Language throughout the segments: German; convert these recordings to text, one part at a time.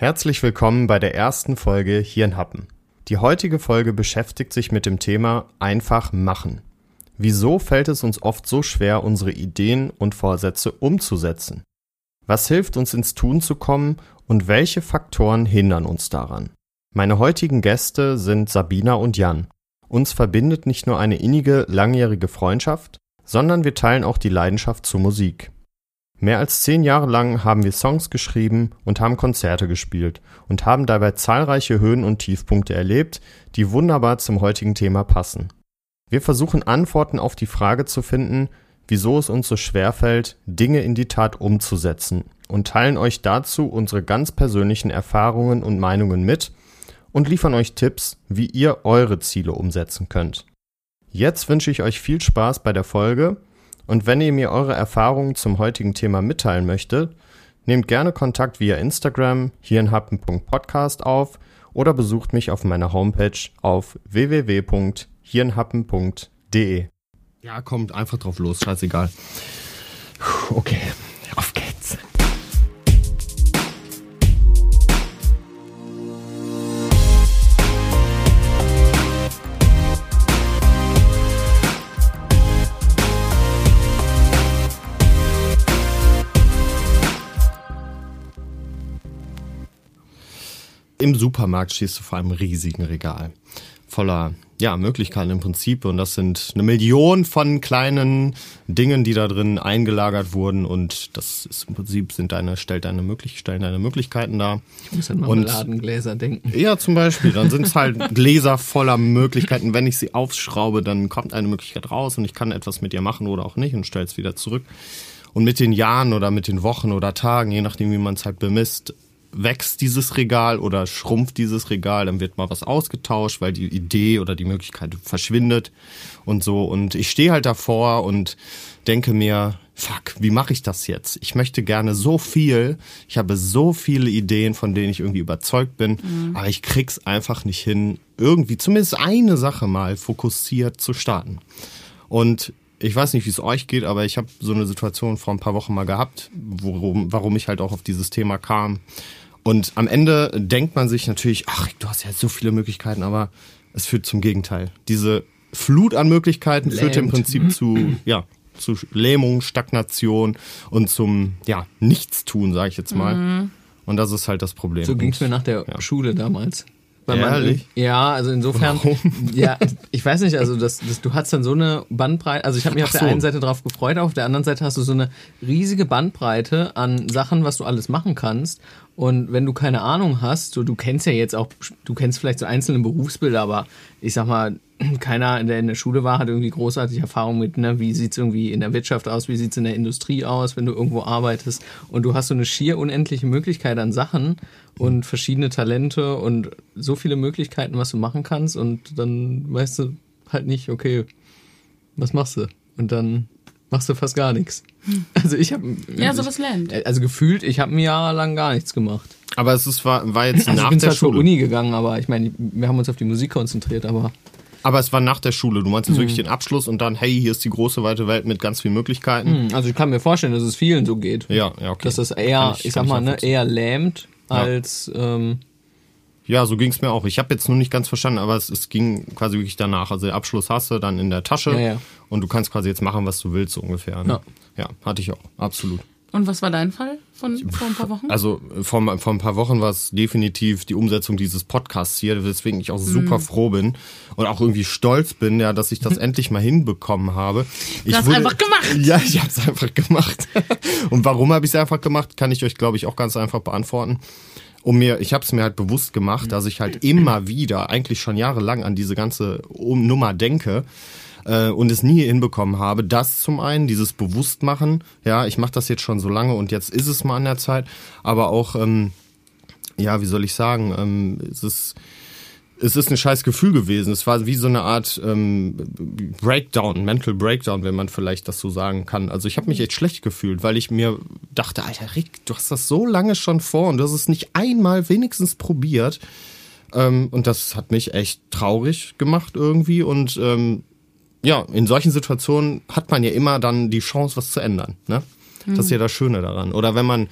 Herzlich willkommen bei der ersten Folge hier in Happen. Die heutige Folge beschäftigt sich mit dem Thema einfach machen. Wieso fällt es uns oft so schwer, unsere Ideen und Vorsätze umzusetzen? Was hilft uns ins Tun zu kommen und welche Faktoren hindern uns daran? Meine heutigen Gäste sind Sabina und Jan. Uns verbindet nicht nur eine innige, langjährige Freundschaft, sondern wir teilen auch die Leidenschaft zur Musik. Mehr als zehn Jahre lang haben wir Songs geschrieben und haben Konzerte gespielt und haben dabei zahlreiche Höhen und Tiefpunkte erlebt, die wunderbar zum heutigen Thema passen. Wir versuchen Antworten auf die Frage zu finden, wieso es uns so schwer fällt, Dinge in die Tat umzusetzen und teilen euch dazu unsere ganz persönlichen Erfahrungen und Meinungen mit und liefern euch Tipps, wie ihr eure Ziele umsetzen könnt. Jetzt wünsche ich euch viel Spaß bei der Folge und wenn ihr mir eure Erfahrungen zum heutigen Thema mitteilen möchtet, nehmt gerne Kontakt via Instagram hirnhappen.podcast auf oder besucht mich auf meiner Homepage auf www.hirnhappen.de. Ja, kommt einfach drauf los, scheißegal. Okay, auf geht's. Im Supermarkt stehst du vor einem riesigen Regal voller ja, Möglichkeiten im Prinzip. Und das sind eine Million von kleinen Dingen, die da drin eingelagert wurden. Und das ist im Prinzip sind deine, stellt deine möglich, stellen deine Möglichkeiten dar. Ich muss an Marmeladengläser denken. Ja, zum Beispiel. Dann sind es halt Gläser voller Möglichkeiten. Wenn ich sie aufschraube, dann kommt eine Möglichkeit raus und ich kann etwas mit ihr machen oder auch nicht und stelle es wieder zurück. Und mit den Jahren oder mit den Wochen oder Tagen, je nachdem, wie man es halt bemisst, wächst dieses Regal oder schrumpft dieses Regal, dann wird mal was ausgetauscht, weil die Idee oder die Möglichkeit verschwindet und so. Und ich stehe halt davor und denke mir, fuck, wie mache ich das jetzt? Ich möchte gerne so viel, ich habe so viele Ideen, von denen ich irgendwie überzeugt bin, mhm. aber ich krieg's einfach nicht hin, irgendwie zumindest eine Sache mal fokussiert zu starten. Und ich weiß nicht, wie es euch geht, aber ich habe so eine Situation vor ein paar Wochen mal gehabt, worum, warum ich halt auch auf dieses Thema kam. Und am Ende denkt man sich natürlich, ach, du hast ja so viele Möglichkeiten, aber es führt zum Gegenteil. Diese Flut an Möglichkeiten Lähmt. führt im Prinzip mhm. zu, ja, zu Lähmung, Stagnation und zum, ja, Nichtstun, sage ich jetzt mal. Mhm. Und das ist halt das Problem. So ging es mir nach der ja. Schule damals. Weil Ehrlich? Man, ja, also insofern. Warum? Ja, ich weiß nicht, also das, das, du hast dann so eine Bandbreite, also ich habe mich auf der einen Seite drauf gefreut, auf der anderen Seite hast du so eine riesige Bandbreite an Sachen, was du alles machen kannst. Und wenn du keine Ahnung hast, so, du kennst ja jetzt auch, du kennst vielleicht so einzelne Berufsbilder, aber ich sag mal, keiner, der in der Schule war, hat irgendwie großartige Erfahrung mit, ne, wie sieht's irgendwie in der Wirtschaft aus, wie sieht's in der Industrie aus, wenn du irgendwo arbeitest. Und du hast so eine schier unendliche Möglichkeit an Sachen und verschiedene Talente und so viele Möglichkeiten, was du machen kannst. Und dann weißt du halt nicht, okay, was machst du? Und dann machst du fast gar nichts. Also ich habe ja sowas lernt. Also gefühlt, ich habe ein Jahr lang gar nichts gemacht. Aber es ist, war, war jetzt also nach ich bin der zwar Schule. zur Uni gegangen, aber ich meine, wir haben uns auf die Musik konzentriert, aber aber es war nach der Schule. Du meinst jetzt mhm. wirklich den Abschluss und dann, hey, hier ist die große weite Welt mit ganz vielen Möglichkeiten. Mhm. Also ich kann mir vorstellen, dass es vielen so geht. Ja, ja, okay. Dass das eher, ich, ich, sag mal, ne, eher lähmt als ja. ähm, ja, so ging es mir auch. Ich habe jetzt nur nicht ganz verstanden, aber es, es ging quasi wirklich danach. Also der Abschluss hast du dann in der Tasche ja, ja. und du kannst quasi jetzt machen, was du willst, so ungefähr. Ne? Ja. ja, hatte ich auch, absolut. Und was war dein Fall von vor ein paar Wochen? Also vor, vor ein paar Wochen war es definitiv die Umsetzung dieses Podcasts hier, weswegen ich auch super mhm. froh bin und auch irgendwie stolz bin, ja, dass ich das endlich mal hinbekommen habe. Ich hast wurde, einfach gemacht. Ja, ich habe es einfach gemacht. und warum habe ich es einfach gemacht, kann ich euch, glaube ich, auch ganz einfach beantworten um mir, ich habe es mir halt bewusst gemacht, dass ich halt immer wieder, eigentlich schon jahrelang an diese ganze Nummer denke äh, und es nie hinbekommen habe. Das zum einen, dieses Bewusstmachen, ja, ich mache das jetzt schon so lange und jetzt ist es mal an der Zeit, aber auch, ähm, ja, wie soll ich sagen, ähm, es ist es ist ein scheiß Gefühl gewesen. Es war wie so eine Art ähm, Breakdown, Mental Breakdown, wenn man vielleicht das so sagen kann. Also ich habe mich echt schlecht gefühlt, weil ich mir dachte, Alter Rick, du hast das so lange schon vor und du hast es nicht einmal wenigstens probiert. Ähm, und das hat mich echt traurig gemacht irgendwie. Und ähm, ja, in solchen Situationen hat man ja immer dann die Chance, was zu ändern. Ne? Das ist ja das Schöne daran. Oder wenn man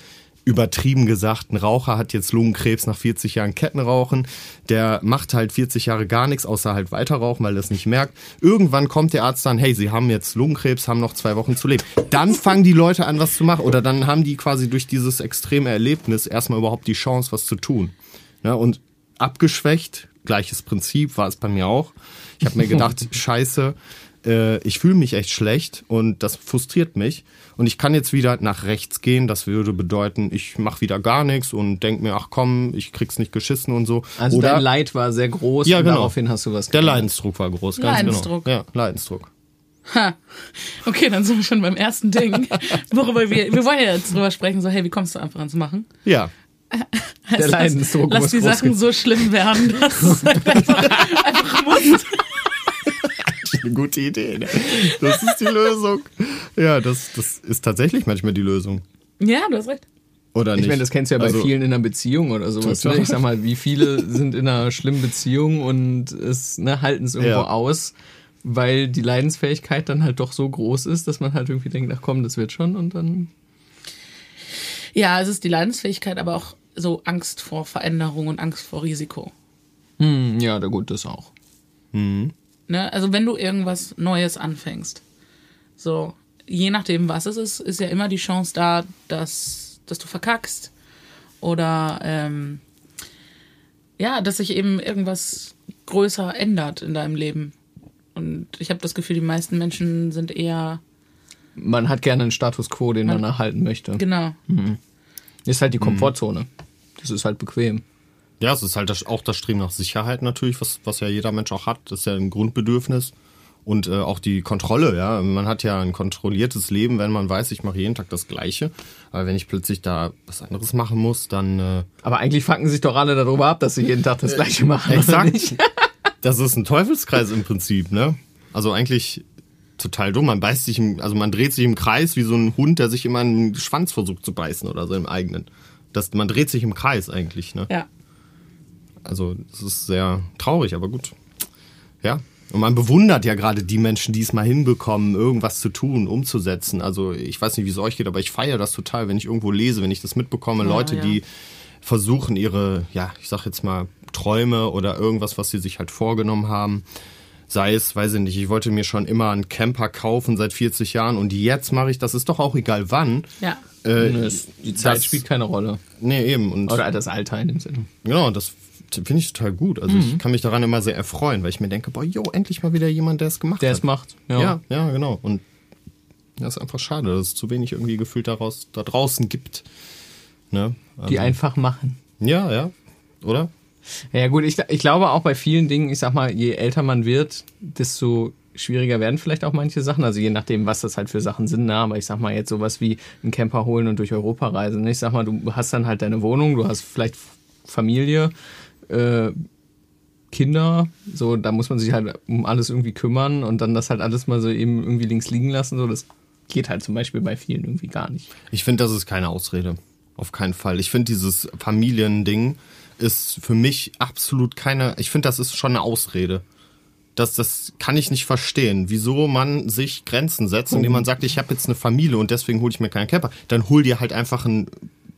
übertrieben gesagt, ein Raucher hat jetzt Lungenkrebs nach 40 Jahren Kettenrauchen, der macht halt 40 Jahre gar nichts, außer halt weiterrauchen, weil er es nicht merkt. Irgendwann kommt der Arzt dann, hey, Sie haben jetzt Lungenkrebs, haben noch zwei Wochen zu leben. Dann fangen die Leute an, was zu machen. Oder dann haben die quasi durch dieses extreme Erlebnis erstmal überhaupt die Chance, was zu tun. Ja, und abgeschwächt, gleiches Prinzip war es bei mir auch. Ich habe mir gedacht, scheiße, äh, ich fühle mich echt schlecht und das frustriert mich. Und ich kann jetzt wieder nach rechts gehen. Das würde bedeuten, ich mache wieder gar nichts und denk mir, ach komm, ich krieg's nicht geschissen und so. Also Oder, dein Leid war sehr groß Ja, und genau. daraufhin hast du was Der gelernt. Leidensdruck war groß, ganz Leidensdruck. genau. Ja, Leidensdruck. Ha. Okay, dann sind wir schon beim ersten Ding, worüber wir, wir wollen ja jetzt drüber sprechen, so, hey, wie kommst du einfach ans Machen? Ja. Heißt das, Leidensdruck Lass muss die Sachen so schlimm werden, dass es halt einfach, einfach muss. Eine gute Idee. Ne? Das ist die Lösung. Ja, das, das ist tatsächlich manchmal die Lösung. Ja, du hast recht. Oder nicht? Ich meine, das kennst du ja bei Also, vielen in einer Beziehung oder sowas. Total. Ne? Ich sag mal, wie viele sind in einer schlimmen Beziehung und es ne, halten es irgendwo Ja. aus, weil die Leidensfähigkeit dann halt doch so groß ist, dass man halt irgendwie denkt, ach komm, das wird schon und dann. Ja, es ist die Leidensfähigkeit, aber auch so Angst vor Veränderung und Angst vor Risiko. Hm, ja, da gut, das auch. Ne? Also wenn du irgendwas Neues anfängst, so je nachdem, was es ist, ist ja immer die Chance da, dass, dass du verkackst oder ähm, ja, dass sich eben irgendwas größer ändert in deinem Leben. Und ich habe das Gefühl, die meisten Menschen sind eher Man hat gerne einen Status quo, den man erhalten möchte. genau. Ist halt die Komfortzone. Das ist halt bequem. Ja, es ist halt das, auch das Streben nach Sicherheit natürlich, was, was ja jeder Mensch auch hat. Das ist ja ein Grundbedürfnis. Und äh, auch die Kontrolle, ja. Man hat ja ein kontrolliertes Leben, wenn man weiß, ich mache jeden Tag das Gleiche. Aber wenn ich plötzlich da was anderes machen muss, dann äh, Aber eigentlich fucken sich doch alle darüber ab, dass sie jeden Tag das Gleiche machen. Exakt. nicht? Das ist ein Teufelskreis im Prinzip, ne? Also eigentlich total dumm. Man beißt sich im, also man dreht sich im Kreis wie so ein Hund, der sich immer einen Schwanz versucht zu beißen oder so im eigenen. Das, man dreht sich im Kreis eigentlich, ne? Ja. Also das ist sehr traurig, aber gut. Ja. Und man bewundert ja gerade die Menschen, die es mal hinbekommen, irgendwas zu tun, umzusetzen. Also ich weiß nicht, wie es euch geht, aber ich feiere das total, wenn ich irgendwo lese, wenn ich das mitbekomme, Ja, Leute, ja. die versuchen ihre, ja, ich sag jetzt mal Träume oder irgendwas, was sie sich halt vorgenommen haben. Sei es, weiß ich nicht, ich wollte mir schon immer einen Camper kaufen seit 40 Jahren und jetzt mache ich das, ist doch auch egal wann. Ja. Äh, Nö, Die Zeit das- spielt keine Rolle. Nee, eben. Und Oder das Alter in dem Sinne. Genau, das finde ich total gut. Also Mhm. ich kann mich daran immer sehr erfreuen, weil ich mir denke, boah, jo, endlich mal wieder jemand, der es gemacht Der hat. es macht. Ja. ja, genau. Und das ist einfach schade, dass es zu wenig irgendwie gefühlt daraus, da draußen gibt. Ne? Also, Die einfach machen. ja, ja. Oder? Ja gut, ich, ich glaube auch bei vielen Dingen, ich sag mal, je älter man wird, desto schwieriger werden vielleicht auch manche Sachen. Also je nachdem, was das halt für Sachen sind. Ne? Aber ich sag mal jetzt sowas wie einen Camper holen und durch Europa reisen. Ich sag mal, du hast dann halt deine Wohnung, du hast vielleicht Familie, äh, Kinder, so da muss man sich halt um alles irgendwie kümmern und dann das halt alles mal so eben irgendwie links liegen lassen. So das geht halt zum Beispiel bei vielen irgendwie gar nicht. Ich finde, das ist keine Ausrede. Auf keinen Fall. Ich finde, dieses Familiending ist für mich absolut keine. Ich finde, das ist schon eine Ausrede. Das, das kann ich nicht verstehen, wieso man sich Grenzen setzt, indem man sagt, ich habe jetzt eine Familie und deswegen hole ich mir keinen Camper. Dann hol dir halt einfach einen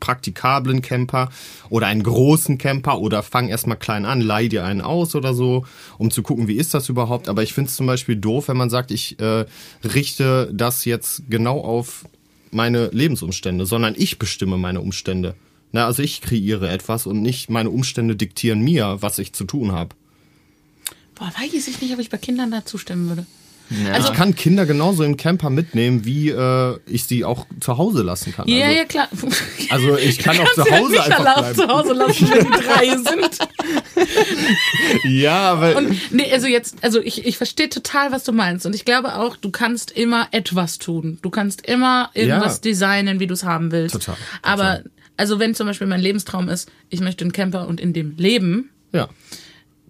praktikablen Camper oder einen großen Camper oder fang erstmal klein an, leih dir einen aus oder so, um zu gucken, wie ist das überhaupt. Aber ich finde es zum Beispiel doof, wenn man sagt, ich äh, richte das jetzt genau auf meine Lebensumstände, sondern ich bestimme meine Umstände. Na, also ich kreiere etwas und nicht meine Umstände diktieren mir, was ich zu tun habe. Boah, weiß ich nicht, ob ich bei Kindern da zustimmen würde. Ich kann Kinder genauso im Camper mitnehmen, wie äh, ich sie auch zu Hause lassen kann. Ja, also, ja, klar. also ich kann auch zu du Hause nicht einfach bleiben. zu Hause lassen, wenn die drei sind. Ja, aber Und nee, also jetzt, also ich, ich verstehe total, was du meinst. Und ich glaube auch, du kannst immer etwas tun. Du kannst immer irgendwas Ja. designen, wie du es haben willst. Total, total. Aber also wenn zum Beispiel mein Lebenstraum ist, ich möchte einen Camper und in dem leben, ja.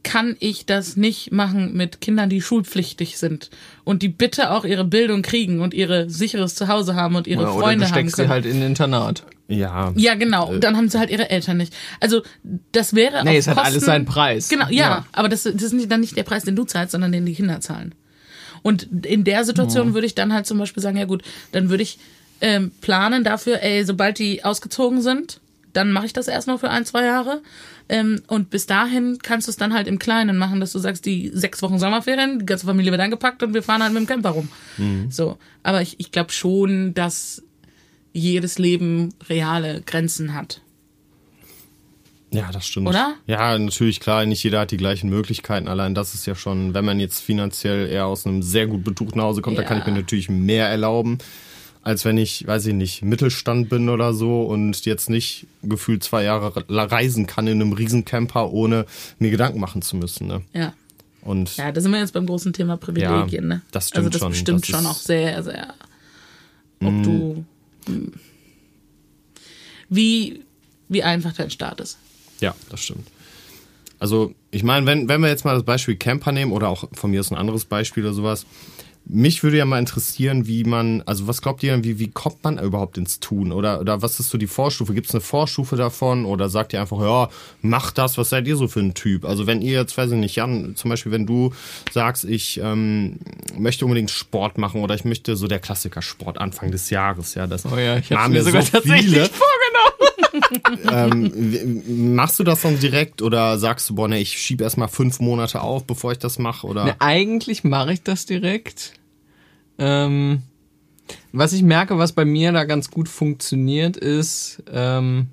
Kann ich das nicht machen mit Kindern, die schulpflichtig sind und die bitte auch ihre Bildung kriegen und ihre sicheres Zuhause haben und ihre Oder, oder Freunde du haben steckst sie können. halt in ein Internat. Ja. Ja, genau. Dann haben sie halt ihre Eltern nicht. Also das wäre Nee, auf es hat Kosten, alles seinen Preis. Genau, ja, Ja. aber das, das ist nicht, dann nicht der Preis, den du zahlst, sondern den die Kinder zahlen. Und in der Situation würde ich dann halt zum Beispiel sagen, ja gut, dann würde ich ähm, planen dafür, ey, sobald die ausgezogen sind, dann mache ich das erstmal für ein, zwei Jahre. Ähm, und bis dahin kannst du es dann halt im Kleinen machen, dass du sagst, die sechs Wochen Sommerferien, die ganze Familie wird angepackt und wir fahren halt mit dem Camper rum. Mhm. So. Aber ich, ich glaube schon, dass jedes Leben reale Grenzen hat. Ja, das stimmt. Oder? Ja, natürlich, klar, nicht jeder hat die gleichen Möglichkeiten. Allein das ist ja schon, wenn man jetzt finanziell eher aus einem sehr gut betuchten Hause kommt, ja. da kann ich mir natürlich mehr erlauben, als wenn ich, weiß ich nicht, Mittelstand bin oder so und jetzt nicht gefühlt zwei Jahre reisen kann in einem Riesencamper, ohne mir Gedanken machen zu müssen. Ne? Ja. Und ja, da sind wir jetzt beim großen Thema Privilegien. Ja, ne? Das stimmt also das schon. bestimmt das schon auch sehr, sehr, ob mm. du, hm. wie, wie einfach dein Start ist. Ja, das stimmt. Also, ich meine, wenn, wenn wir jetzt mal das Beispiel Camper nehmen oder auch von mir ist ein anderes Beispiel oder sowas, mich würde ja mal interessieren, wie man, also was glaubt ihr, wie, wie kommt man überhaupt ins Tun? Oder, oder was ist so die Vorstufe? Gibt es eine Vorstufe davon? Oder sagt ihr einfach, ja, mach das, was seid ihr so für ein Typ? Also wenn ihr jetzt, weiß ich nicht, Jan, zum Beispiel, wenn du sagst, ich ähm, möchte unbedingt Sport machen oder ich möchte so der Klassiker Sport Anfang des Jahres, ja, das oh ja, ich haben mir sogar so tatsächlich viele. vorgenommen. ähm, machst du das dann direkt oder sagst du, boah, ne, ich schiebe erstmal fünf Monate auf, bevor ich das mache? Oder? Ne, eigentlich mache ich das direkt. Ähm, was ich merke, was bei mir da ganz gut funktioniert, ist, ähm,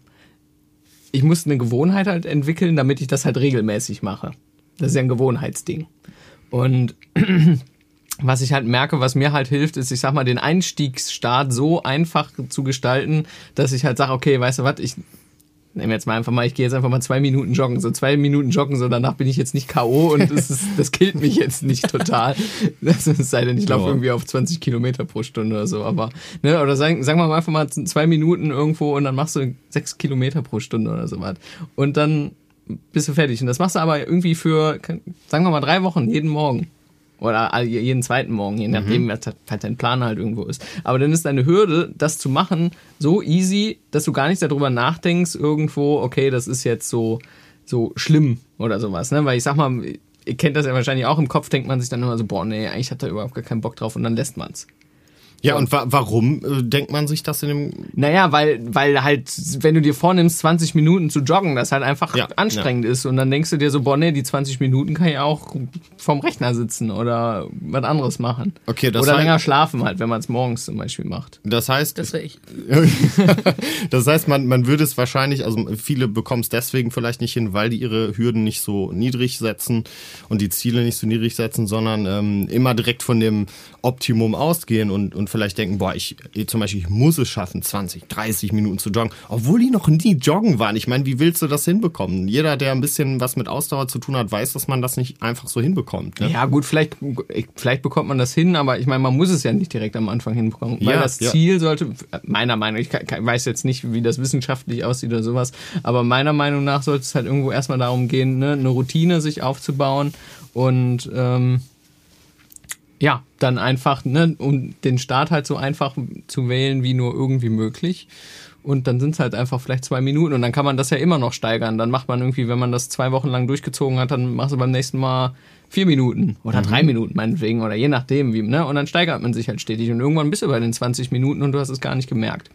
ich muss eine Gewohnheit halt entwickeln, damit ich das halt regelmäßig mache. Das ist ja ein Gewohnheitsding. Und was ich halt merke, was mir halt hilft, ist, ich sag mal, den Einstiegsstart so einfach zu gestalten, dass ich halt sage, okay, weißt du was, ich nehmen jetzt mal einfach mal, ich gehe jetzt einfach mal zwei Minuten joggen, so zwei Minuten joggen, so danach bin ich jetzt nicht K.O. und das, ist, das killt mich jetzt nicht total. Das sei denn, ich laufe irgendwie auf 20 Kilometer pro Stunde oder so, aber, ne, oder sagen, sagen wir mal einfach mal zwei Minuten irgendwo und dann machst du sechs Kilometer pro Stunde oder so was. Und dann bist du fertig. Und das machst du aber irgendwie für, sagen wir mal, drei Wochen, jeden Morgen. Oder jeden zweiten Morgen, je nachdem, mhm. was dein Plan halt irgendwo ist. Aber dann ist deine Hürde, das zu machen, so easy, dass du gar nicht darüber nachdenkst, irgendwo, okay, das ist jetzt so, so schlimm oder sowas. Ne? Weil ich sag mal, ihr kennt das ja wahrscheinlich auch, im Kopf denkt man sich dann immer so, boah, nee, eigentlich hat er überhaupt gar keinen Bock drauf und dann lässt man's. Ja, und wa warum äh, denkt man sich das in dem. Naja, weil, weil halt, wenn du dir vornimmst, 20 Minuten zu joggen, das halt einfach ja, anstrengend ja. ist. Und dann denkst du dir so, boah, nee, die 20 Minuten kann ich auch vorm Rechner sitzen oder was anderes machen. Okay, das Oder heißt, länger schlafen halt, wenn man es morgens zum Beispiel macht. Das heißt. Das wäre ich. das heißt, man, man würde es wahrscheinlich, also viele bekommen es deswegen vielleicht nicht hin, weil die ihre Hürden nicht so niedrig setzen und die Ziele nicht so niedrig setzen, sondern ähm, immer direkt von dem Optimum ausgehen und, und vielleicht denken, boah, ich zum Beispiel, ich muss es schaffen, 20, 30 Minuten zu joggen, obwohl die noch nie joggen waren. Ich meine, wie willst du das hinbekommen? Jeder, der ein bisschen was mit Ausdauer zu tun hat, weiß, dass man das nicht einfach so hinbekommt. Ne? Ja, gut, vielleicht, vielleicht bekommt man das hin, aber ich meine, man muss es ja nicht direkt am Anfang hinbekommen. Weil ja, das ja. Ziel sollte, meiner Meinung nach, ich weiß jetzt nicht, wie das wissenschaftlich aussieht oder sowas, aber meiner Meinung nach sollte es halt irgendwo erstmal darum gehen, ne, eine Routine sich aufzubauen und ähm, ja, dann einfach, ne, um den Start halt so einfach zu wählen wie nur irgendwie möglich. Und dann sind es halt einfach vielleicht zwei Minuten und dann kann man das ja immer noch steigern. Dann macht man irgendwie, wenn man das zwei Wochen lang durchgezogen hat, dann machst du beim nächsten Mal vier Minuten oder mhm. drei Minuten meinetwegen oder je nachdem wie, ne? Und dann steigert man sich halt stetig und irgendwann bist du bei den 20 Minuten und du hast es gar nicht gemerkt.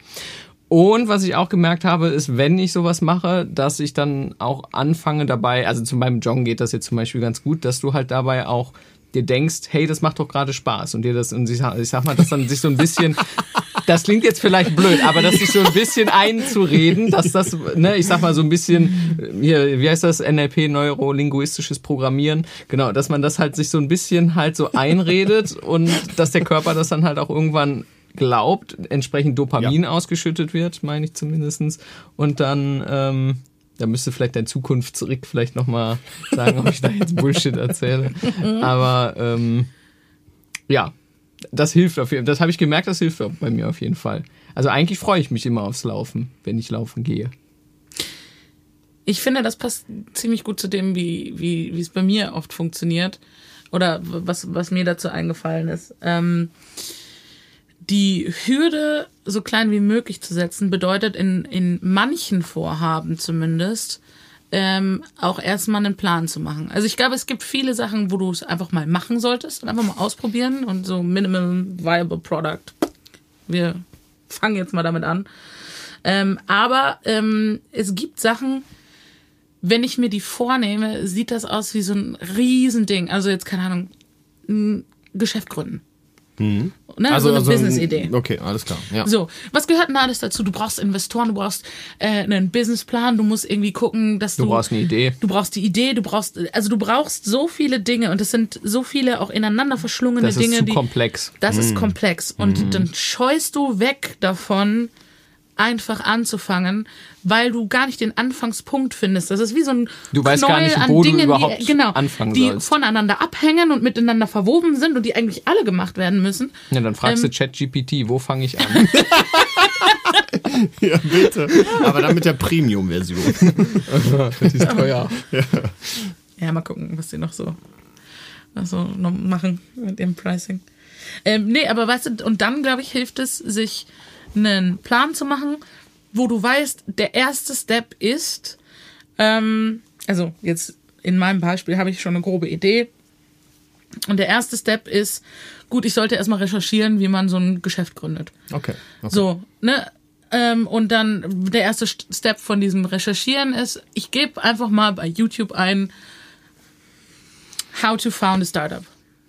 Und was ich auch gemerkt habe, ist, wenn ich sowas mache, dass ich dann auch anfange dabei, also zu meinem Joggen geht das jetzt zum Beispiel ganz gut, dass du halt dabei auch dir denkst, hey, das macht doch gerade Spaß und dir das und ich sag, ich sag mal, dass dann sich so ein bisschen das klingt jetzt vielleicht blöd, aber dass sich so ein bisschen einzureden, dass das, ne, ich sag mal so ein bisschen, hier, wie heißt das, NLP, neurolinguistisches Programmieren, genau, dass man das halt sich so ein bisschen halt so einredet und dass der Körper das dann halt auch irgendwann glaubt, entsprechend Dopamin ja. ausgeschüttet wird, meine ich zumindestens Und dann, ähm, da müsste vielleicht dein Zukunftsrick vielleicht nochmal sagen, ob ich da jetzt Bullshit erzähle. Aber ähm, ja, das hilft auf jeden Fall. Das habe ich gemerkt, das hilft bei mir auf jeden Fall. Also eigentlich freue ich mich immer aufs Laufen, wenn ich laufen gehe. Ich finde, das passt ziemlich gut zu dem, wie, wie, wie es bei mir oft funktioniert. Oder was, was mir dazu eingefallen ist. Ähm, die Hürde so klein wie möglich zu setzen, bedeutet in, in manchen Vorhaben zumindest, ähm, auch erstmal einen Plan zu machen. Also ich glaube, es gibt viele Sachen, wo du es einfach mal machen solltest und einfach mal ausprobieren und so Minimum Viable Product. Wir fange jetzt mal damit an. Ähm, aber ähm, es gibt Sachen, wenn ich mir die vornehme, sieht das aus wie so ein Riesending. Also jetzt, keine Ahnung, ein Geschäft gründen. Mhm. Ne? Also, so eine Business-Idee. Okay, alles klar. Ja. So, was gehört denn alles dazu? Du brauchst Investoren, du brauchst äh, einen Businessplan, du musst irgendwie gucken, dass du. Du brauchst eine Idee. Du brauchst die Idee, du brauchst, also du brauchst so viele Dinge und es sind so viele auch ineinander verschlungene Das Dinge. ist zu die, komplex. Das ist komplex. Und dann scheust du weg davon, einfach anzufangen, weil du gar nicht den Anfangspunkt findest. Das ist wie so ein Du weißt gar Knäuel nicht, an wo du Dingen, überhaupt die, genau, anfangen die sollst. voneinander abhängen und miteinander verwoben sind und die eigentlich alle gemacht werden müssen. Ja, dann fragst Ähm, du ChatGPT, wo fange ich an? ja, bitte. Aber dann mit der Premium-Version. Die ist teuer. Ja, mal gucken, was sie noch so, was so noch machen mit dem Pricing. Ähm, nee, aber weißt du, und dann, glaube ich, hilft es, sich einen Plan zu machen, wo du weißt, der erste Step ist, ähm, also jetzt in meinem Beispiel habe ich schon eine grobe Idee. Und der erste Step ist, gut, ich sollte erstmal recherchieren, wie man so ein Geschäft gründet. Okay. okay. So, ne? Ähm, und dann der erste St- Step von diesem Recherchieren ist, ich gebe einfach mal bei YouTube ein How to found a startup.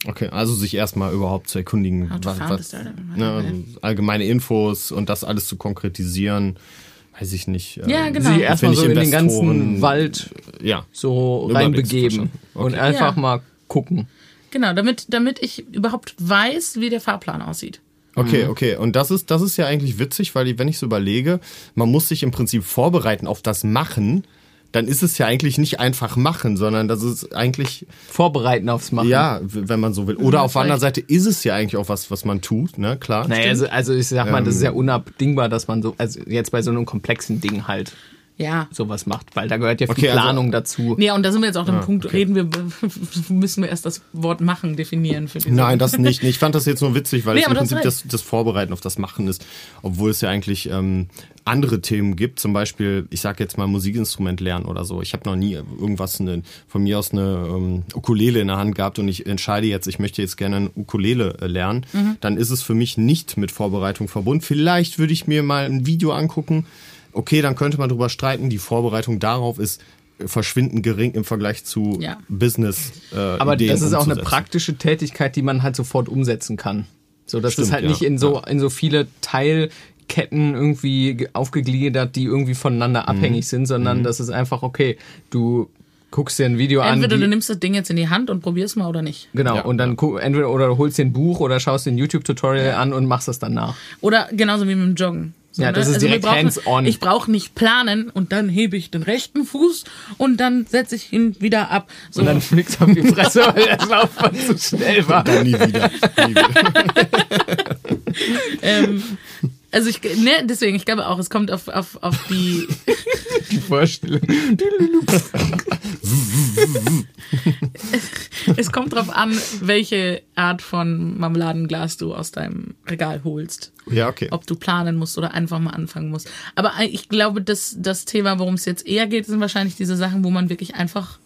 Okay, also sich erstmal überhaupt zu erkundigen, was, was ne, allgemeine Infos und das alles zu konkretisieren, weiß ich nicht. äh, Ja, genau. Sie erstmal so ich in den ganzen Wald Ja. so reinbegeben verschaffen. und Okay. einfach Ja. mal gucken. Genau, damit, damit ich überhaupt weiß, wie der Fahrplan aussieht. Okay, okay. Und das ist, das ist ja eigentlich witzig, weil wenn ich so überlege, man muss sich im Prinzip vorbereiten auf das Machen, dann ist es ja eigentlich nicht einfach machen, sondern das ist eigentlich, Vorbereiten aufs Machen. ja, wenn man so will. Oder Ja, auf der anderen. Seite ist es ja eigentlich auch was, was man tut, ne, klar. Naja, also, also ich sag mal, das ist ja Ähm. unabdingbar, dass man so, also jetzt bei so einem komplexen Ding halt Ja. sowas macht, weil da gehört ja viel Okay, also- Planung dazu. Nee, und da sind wir jetzt auch am Punkt, okay. reden wir, müssen wir erst das Wort machen definieren für diese. Nein, das nicht. Ich fand das jetzt nur witzig, weil Nee, es im Prinzip das, das Vorbereiten auf das Machen ist, obwohl es ja eigentlich ähm, andere Themen gibt. Zum Beispiel, ich sag jetzt mal Musikinstrument lernen oder so. Ich habe noch nie irgendwas ne, von mir aus eine ähm, Ukulele in der Hand gehabt und ich entscheide jetzt, ich möchte jetzt gerne ein Ukulele äh, lernen. Mhm. Dann ist es für mich nicht mit Vorbereitung verbunden. Vielleicht würde ich mir mal ein Video angucken. Okay, dann könnte man drüber streiten. Die Vorbereitung darauf ist äh, verschwindend gering im Vergleich zu Ja. Business. Äh, Aber Ideen das ist auch eine praktische Tätigkeit, die man halt sofort umsetzen kann. So, das Stimmt, ist halt ja. nicht in so, in so viele Teilketten irgendwie ge- aufgegliedert, die irgendwie voneinander Mhm. abhängig sind, sondern das ist einfach, okay, du guckst dir ein Video Entweder an. du Die, nimmst das Ding jetzt in die Hand und probierst mal oder nicht. genau, Ja, und dann gu- entweder oder du holst dir ein Buch oder schaust dir ein YouTube-Tutorial an und machst das dann nach. Oder genauso wie mit dem Joggen. So, Ja, das ist wir direkt hands-on. Ich brauche nicht planen und dann hebe ich den rechten Fuß und dann setze ich ihn wieder ab. So. Und dann fliegst du auf die Fresse, weil das Laufband zu schnell war. Dann nie wieder. Nie wieder. ähm, also ich, ne, deswegen, ich glaube auch, es kommt auf, auf, auf die, Die Vorstellung. es kommt drauf an, welche Art von Marmeladenglas du aus deinem Regal holst. Ja, okay. Ob du planen musst oder einfach mal anfangen musst. Aber ich glaube, dass das Thema, worum es jetzt eher geht, sind wahrscheinlich diese Sachen, wo man wirklich einfach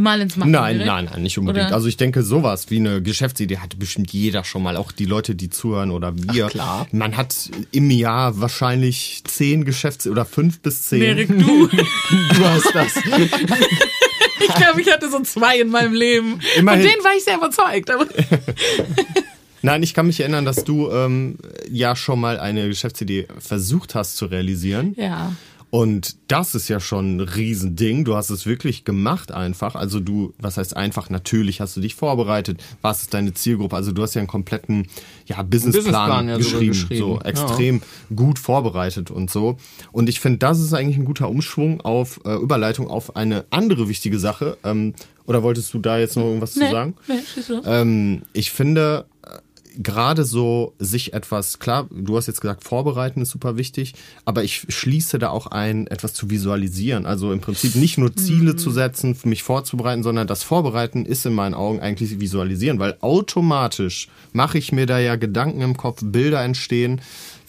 mal ins Machen Nein, gerät. nein, nein, nicht unbedingt. Oder- Also ich denke, sowas wie eine Geschäftsidee hat bestimmt jeder schon mal, auch die Leute, die zuhören oder wir. Ach, klar. Man hat im Jahr wahrscheinlich zehn Geschäfts- oder fünf bis zehn. Erik, du. Du hast das. Ich glaube, ich hatte so zwei in meinem Leben. Immerhin. Von denen war ich sehr überzeugt. Aber Nein, ich kann mich erinnern, dass du ähm, ja schon mal eine Geschäftsidee versucht hast zu realisieren. ja. Und das ist ja schon ein Riesending. Du hast es wirklich gemacht einfach. Also du, was heißt einfach? Natürlich hast du dich vorbereitet. Was ist deine Zielgruppe? Also du hast ja einen kompletten ja, Businessplan, Businessplan ja geschrieben, geschrieben. So Ja. extrem gut vorbereitet und so. Und ich finde, das ist eigentlich ein guter Umschwung auf äh, Überleitung auf eine andere wichtige Sache. Ähm, oder wolltest du da jetzt noch irgendwas zu sagen? Nee. Ähm, ich finde gerade so sich etwas, klar, du hast jetzt gesagt, vorbereiten ist super wichtig, aber ich schließe da auch ein, etwas zu visualisieren. Also im Prinzip nicht nur Ziele zu setzen, mich vorzubereiten, sondern das Vorbereiten ist in meinen Augen eigentlich visualisieren, weil automatisch mache ich mir da ja Gedanken im Kopf, Bilder entstehen.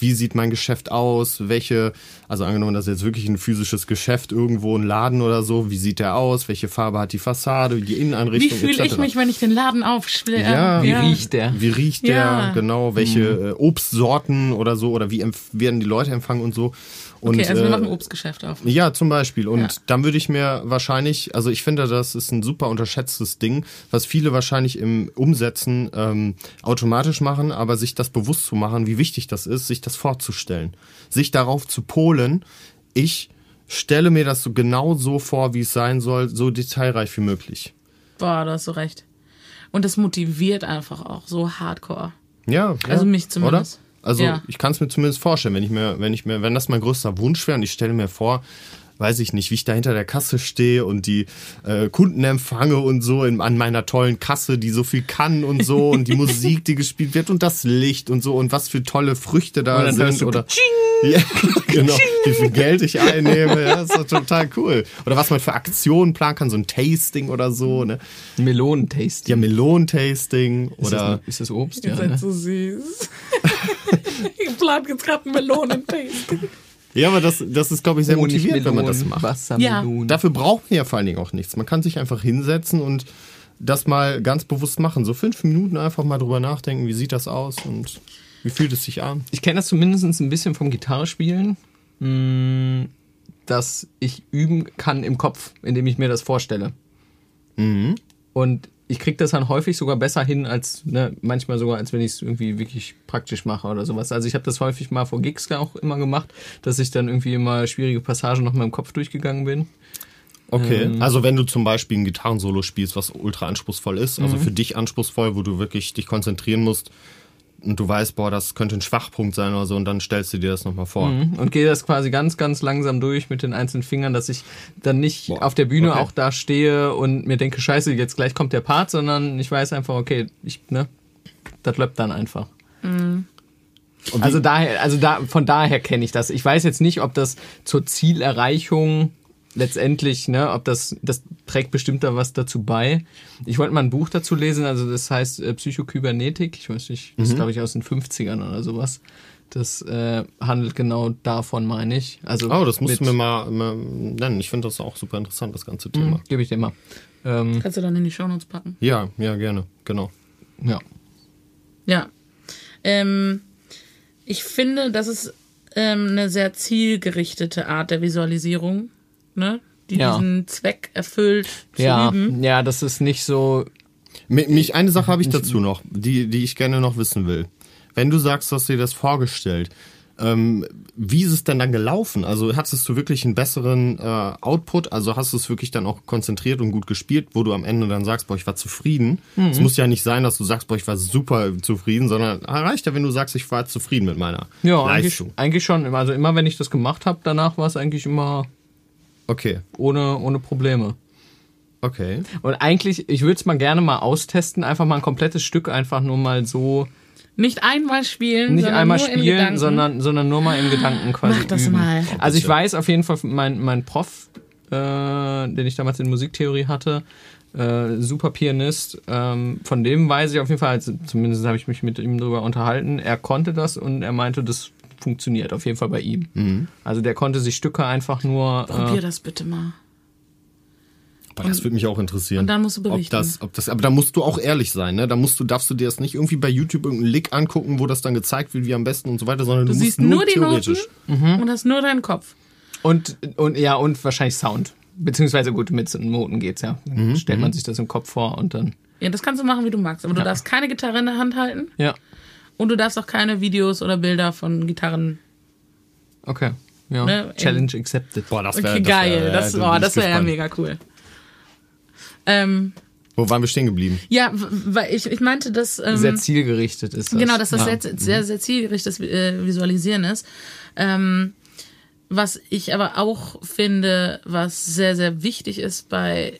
Wie sieht mein Geschäft aus, welche, also angenommen, das ist jetzt wirklich ein physisches Geschäft, irgendwo ein Laden oder so, wie sieht der aus, welche Farbe hat die Fassade, die Inneneinrichtung Wie fühle ich mich, wenn ich den Laden aufsperre? Ja. Wie riecht der? Wie riecht Ja. der, genau, welche äh, Obstsorten oder so, oder wie werden die Leute empfangen und so. Und, Okay, also wir äh, machen Obstgeschäft auf. ja, zum Beispiel. Und Ja. dann würde ich mir wahrscheinlich, also ich finde, das ist ein super unterschätztes Ding, was viele wahrscheinlich im Umsetzen ähm, automatisch machen, aber sich das bewusst zu machen, wie wichtig das ist, sich das vorzustellen. Sich darauf zu polen, ich stelle mir das so genau so vor, wie es sein soll, so detailreich wie möglich. Boah, da hast du recht. Und das motiviert einfach auch so hardcore. Ja. Also ja, mich zumindest. Oder? Also Ja. ich kann es mir zumindest vorstellen, wenn ich mir, wenn ich mir, wenn das mein größter Wunsch wäre und ich stelle mir vor, weiß ich nicht, wie ich da hinter der Kasse stehe und die äh, Kunden empfange und so in, an meiner tollen Kasse, die so viel kann und so und die Musik, die gespielt wird und das Licht und so und was für tolle Früchte da Und sind oder ja, genau, wie viel Geld ich einnehme, ja, das ist doch total cool. Oder was man für Aktionen planen kann, so ein Tasting oder so, ne? Melonentasting. Ja, Melonentasting Ist oder das, ist das Obst? Ihr Ja, seid ne? so süß. ich plan jetzt gerade ein Melonentasting. Ja, aber das, das ist, glaube ich, sehr motivierend, wenn man das macht. Wassermelonen. Dafür braucht man ja vor allen Dingen auch nichts. Man kann sich einfach hinsetzen und das mal ganz bewusst machen. So fünf Minuten einfach mal drüber nachdenken, wie sieht das aus und wie fühlt es sich an. Ich kenne das zumindest ein bisschen vom Gitarrespielen, mh, dass ich üben kann im Kopf, indem ich mir das vorstelle. Und ich kriege das dann häufig sogar besser hin, als ne, manchmal sogar, als wenn ich es irgendwie wirklich praktisch mache oder sowas. Also ich habe das häufig mal vor Gigs auch immer gemacht, dass ich dann irgendwie immer schwierige Passagen noch mal im Kopf durchgegangen bin. Okay. Ähm. also wenn du zum Beispiel ein Gitarrensolo spielst, was ultra anspruchsvoll ist, also für dich anspruchsvoll, wo du wirklich dich konzentrieren musst und du weißt, boah, das könnte ein Schwachpunkt sein oder so, und dann stellst du dir das nochmal vor. Und gehe das quasi ganz, ganz langsam durch mit den einzelnen Fingern, dass ich dann nicht Boah, auf der Bühne okay. auch da stehe und mir denke, scheiße, jetzt gleich kommt der Part, sondern ich weiß einfach, okay, ich, ne, das läuft dann einfach. Also daher, also da, von daher kenne ich das. Ich weiß jetzt nicht, ob das zur Zielerreichung letztendlich, ne, ob das, das trägt bestimmt da was dazu bei. Ich wollte mal ein Buch dazu lesen, also das heißt äh, Psychokybernetik, ich weiß nicht, das ist glaube ich aus den 50ern oder sowas. Das äh, handelt genau davon, meine ich. Also Oh, das musst du mir mal, mal nennen. Ich finde das auch super interessant, das ganze Thema. Mhm, Gebe ich dir mal. Ähm, Kannst du dann in die Shownotes packen. Ja, ja, gerne, genau. ja. Ja. Ähm, ich finde, das ist ähm, eine sehr zielgerichtete Art der Visualisierung, ne? die Ja. diesen Zweck erfüllt zu Ja, üben. ja, das ist nicht so. Mi- Mich, eine Sache habe ich dazu noch, die, die ich gerne noch wissen will. Wenn du sagst, du hast dir das vorgestellt, ähm, wie ist es denn dann gelaufen? Also hattest du wirklich einen besseren äh, Output? Also hast du es wirklich dann auch konzentriert und gut gespielt, wo du am Ende dann sagst, boah, ich war zufrieden? Es muss ja nicht sein, dass du sagst, boah, ich war super zufrieden, sondern ah, reicht ja, wenn du sagst, ich war zufrieden mit meiner Ja, eigentlich, Leistung. eigentlich schon. Also immer, wenn ich das gemacht habe, danach war es eigentlich immer Okay, ohne, ohne Probleme. okay. Und eigentlich, ich würde es mal gerne mal austesten, einfach mal ein komplettes Stück einfach nur mal so, Nicht einmal spielen, nicht sondern einmal nur spielen, sondern, sondern nur mal im Gedanken quasi Mach das üben. mal. Also ich weiß auf jeden Fall, mein, mein Prof, äh, den ich damals in Musiktheorie hatte, äh, super Pianist, ähm, von dem weiß ich auf jeden Fall, also zumindest habe ich mich mit ihm drüber unterhalten, er konnte das und er meinte, das funktioniert auf jeden Fall bei ihm. Mhm. Also der konnte sich Stücke einfach nur... Probier Äh, das bitte mal. Aber das würde mich auch interessieren. und dann musst du Ob berichten. das, ob das, aber da musst du auch ehrlich sein, ne? Da musst du, darfst du dir das nicht irgendwie bei YouTube irgendeinen Lick angucken, wo das dann gezeigt wird, wie am besten und so weiter, sondern du, Du musst siehst nur die Noten theoretisch. und hast nur deinen Kopf. und, und ja, und wahrscheinlich Sound. Beziehungsweise gut, mit Noten geht's ja. Mhm, Stellt man sich das im Kopf vor und dann... Ja, das kannst du machen, wie du magst. Aber du darfst keine Gitarre in der Hand halten Ja, und du darfst auch keine Videos oder Bilder von Gitarren. okay. Ja. Ne, Challenge accepted. Boah, das Okay, wäre geil. wär- das da oh, bin das wäre ja gespannt. mega cool. Ähm, Wo waren wir stehen geblieben? ja, weil ich, ich meinte, dass. Ähm, Sehr zielgerichtet ist das. Genau, dass das ja. sehr, sehr, sehr zielgerichtetes äh, Visualisieren ist. Ähm, was ich aber auch finde, was sehr, sehr wichtig ist bei,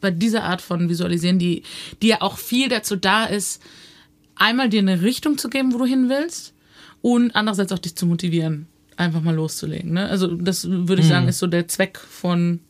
bei dieser Art von Visualisieren, die, die ja auch viel dazu da ist, einmal dir eine Richtung zu geben, wo du hin willst und andererseits auch dich zu motivieren, einfach mal loszulegen. Ne? Also das würde ich sagen, ist so der Zweck von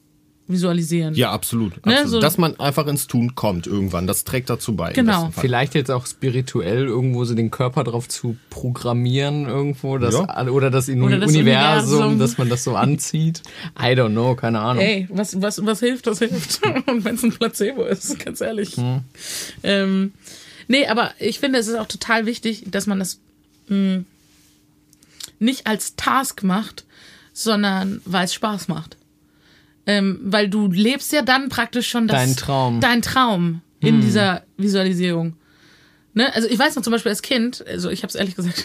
visualisieren. Ja, absolut. Ne, absolut. so- Dass man einfach ins Tun kommt irgendwann. Das trägt dazu bei. Genau. Vielleicht jetzt auch spirituell irgendwo so den Körper drauf zu programmieren irgendwo, das, Ja. oder das, Oder das Universum, Universum. dass man das so anzieht. I don't know, keine Ahnung. Ey, was, was, was hilft, das hilft. Und wenn es ein Placebo ist, ganz ehrlich. Hm. Ähm, nee, aber ich finde, es ist auch total wichtig, dass man das mh, nicht als Task macht, sondern weil es Spaß macht. Ähm, weil du lebst ja dann praktisch schon das, Dein Traum. Dein Traum in dieser Visualisierung. Ne? Also ich weiß noch zum Beispiel als Kind, also ich habe es ehrlich gesagt,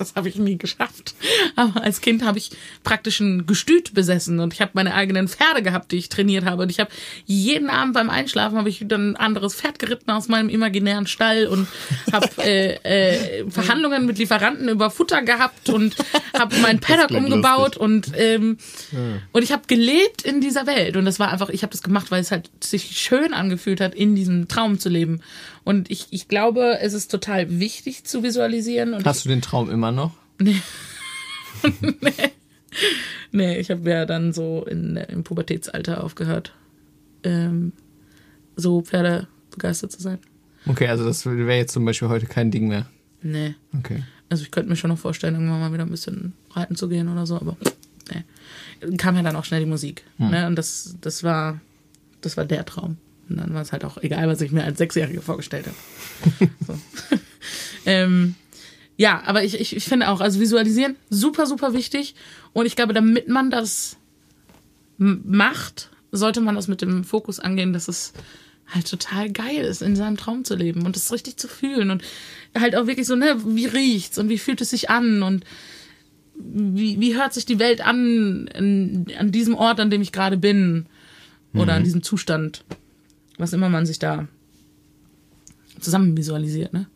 das habe ich nie geschafft. Aber als Kind habe ich praktisch ein Gestüt besessen und ich habe meine eigenen Pferde gehabt, die ich trainiert habe. Und ich habe jeden Abend beim Einschlafen habe ich dann ein anderes Pferd geritten aus meinem imaginären Stall und habe äh, äh, Verhandlungen mit Lieferanten über Futter gehabt und habe meinen Paddock umgebaut und ähm, und ich habe gelebt in dieser Welt und das war einfach, ich habe das gemacht, weil es halt sich schön angefühlt hat, in diesem Traum zu leben. Und ich, ich glaube, es ist total wichtig zu visualisieren. Und Hast du den Traum immer noch? Nee, ich habe ja dann so in, im Pubertätsalter aufgehört, ähm, so Pferde begeistert zu sein. Okay, also das wäre jetzt zum Beispiel heute kein Ding mehr. Nee. Okay. Also ich könnte mir schon noch vorstellen, irgendwann mal wieder ein bisschen reiten zu gehen oder so, aber nee. Kam ja dann auch schnell die Musik. Ne? Und das, das war, das war der Traum. Und dann war es halt auch egal, was ich mir als Sechsjährige vorgestellt habe. so. ähm, ja, aber ich, ich, ich finde auch, also visualisieren, super, super wichtig. Und ich glaube, damit man das macht, sollte man das mit dem Fokus angehen, dass es halt total geil ist, in seinem Traum zu leben und das richtig zu fühlen und halt auch wirklich so, ne, wie riecht's und wie fühlt es sich an und wie, wie hört sich die Welt an, an, an diesem Ort, an dem ich gerade bin oder an diesem Zustand, was immer man sich da zusammen visualisiert, ne?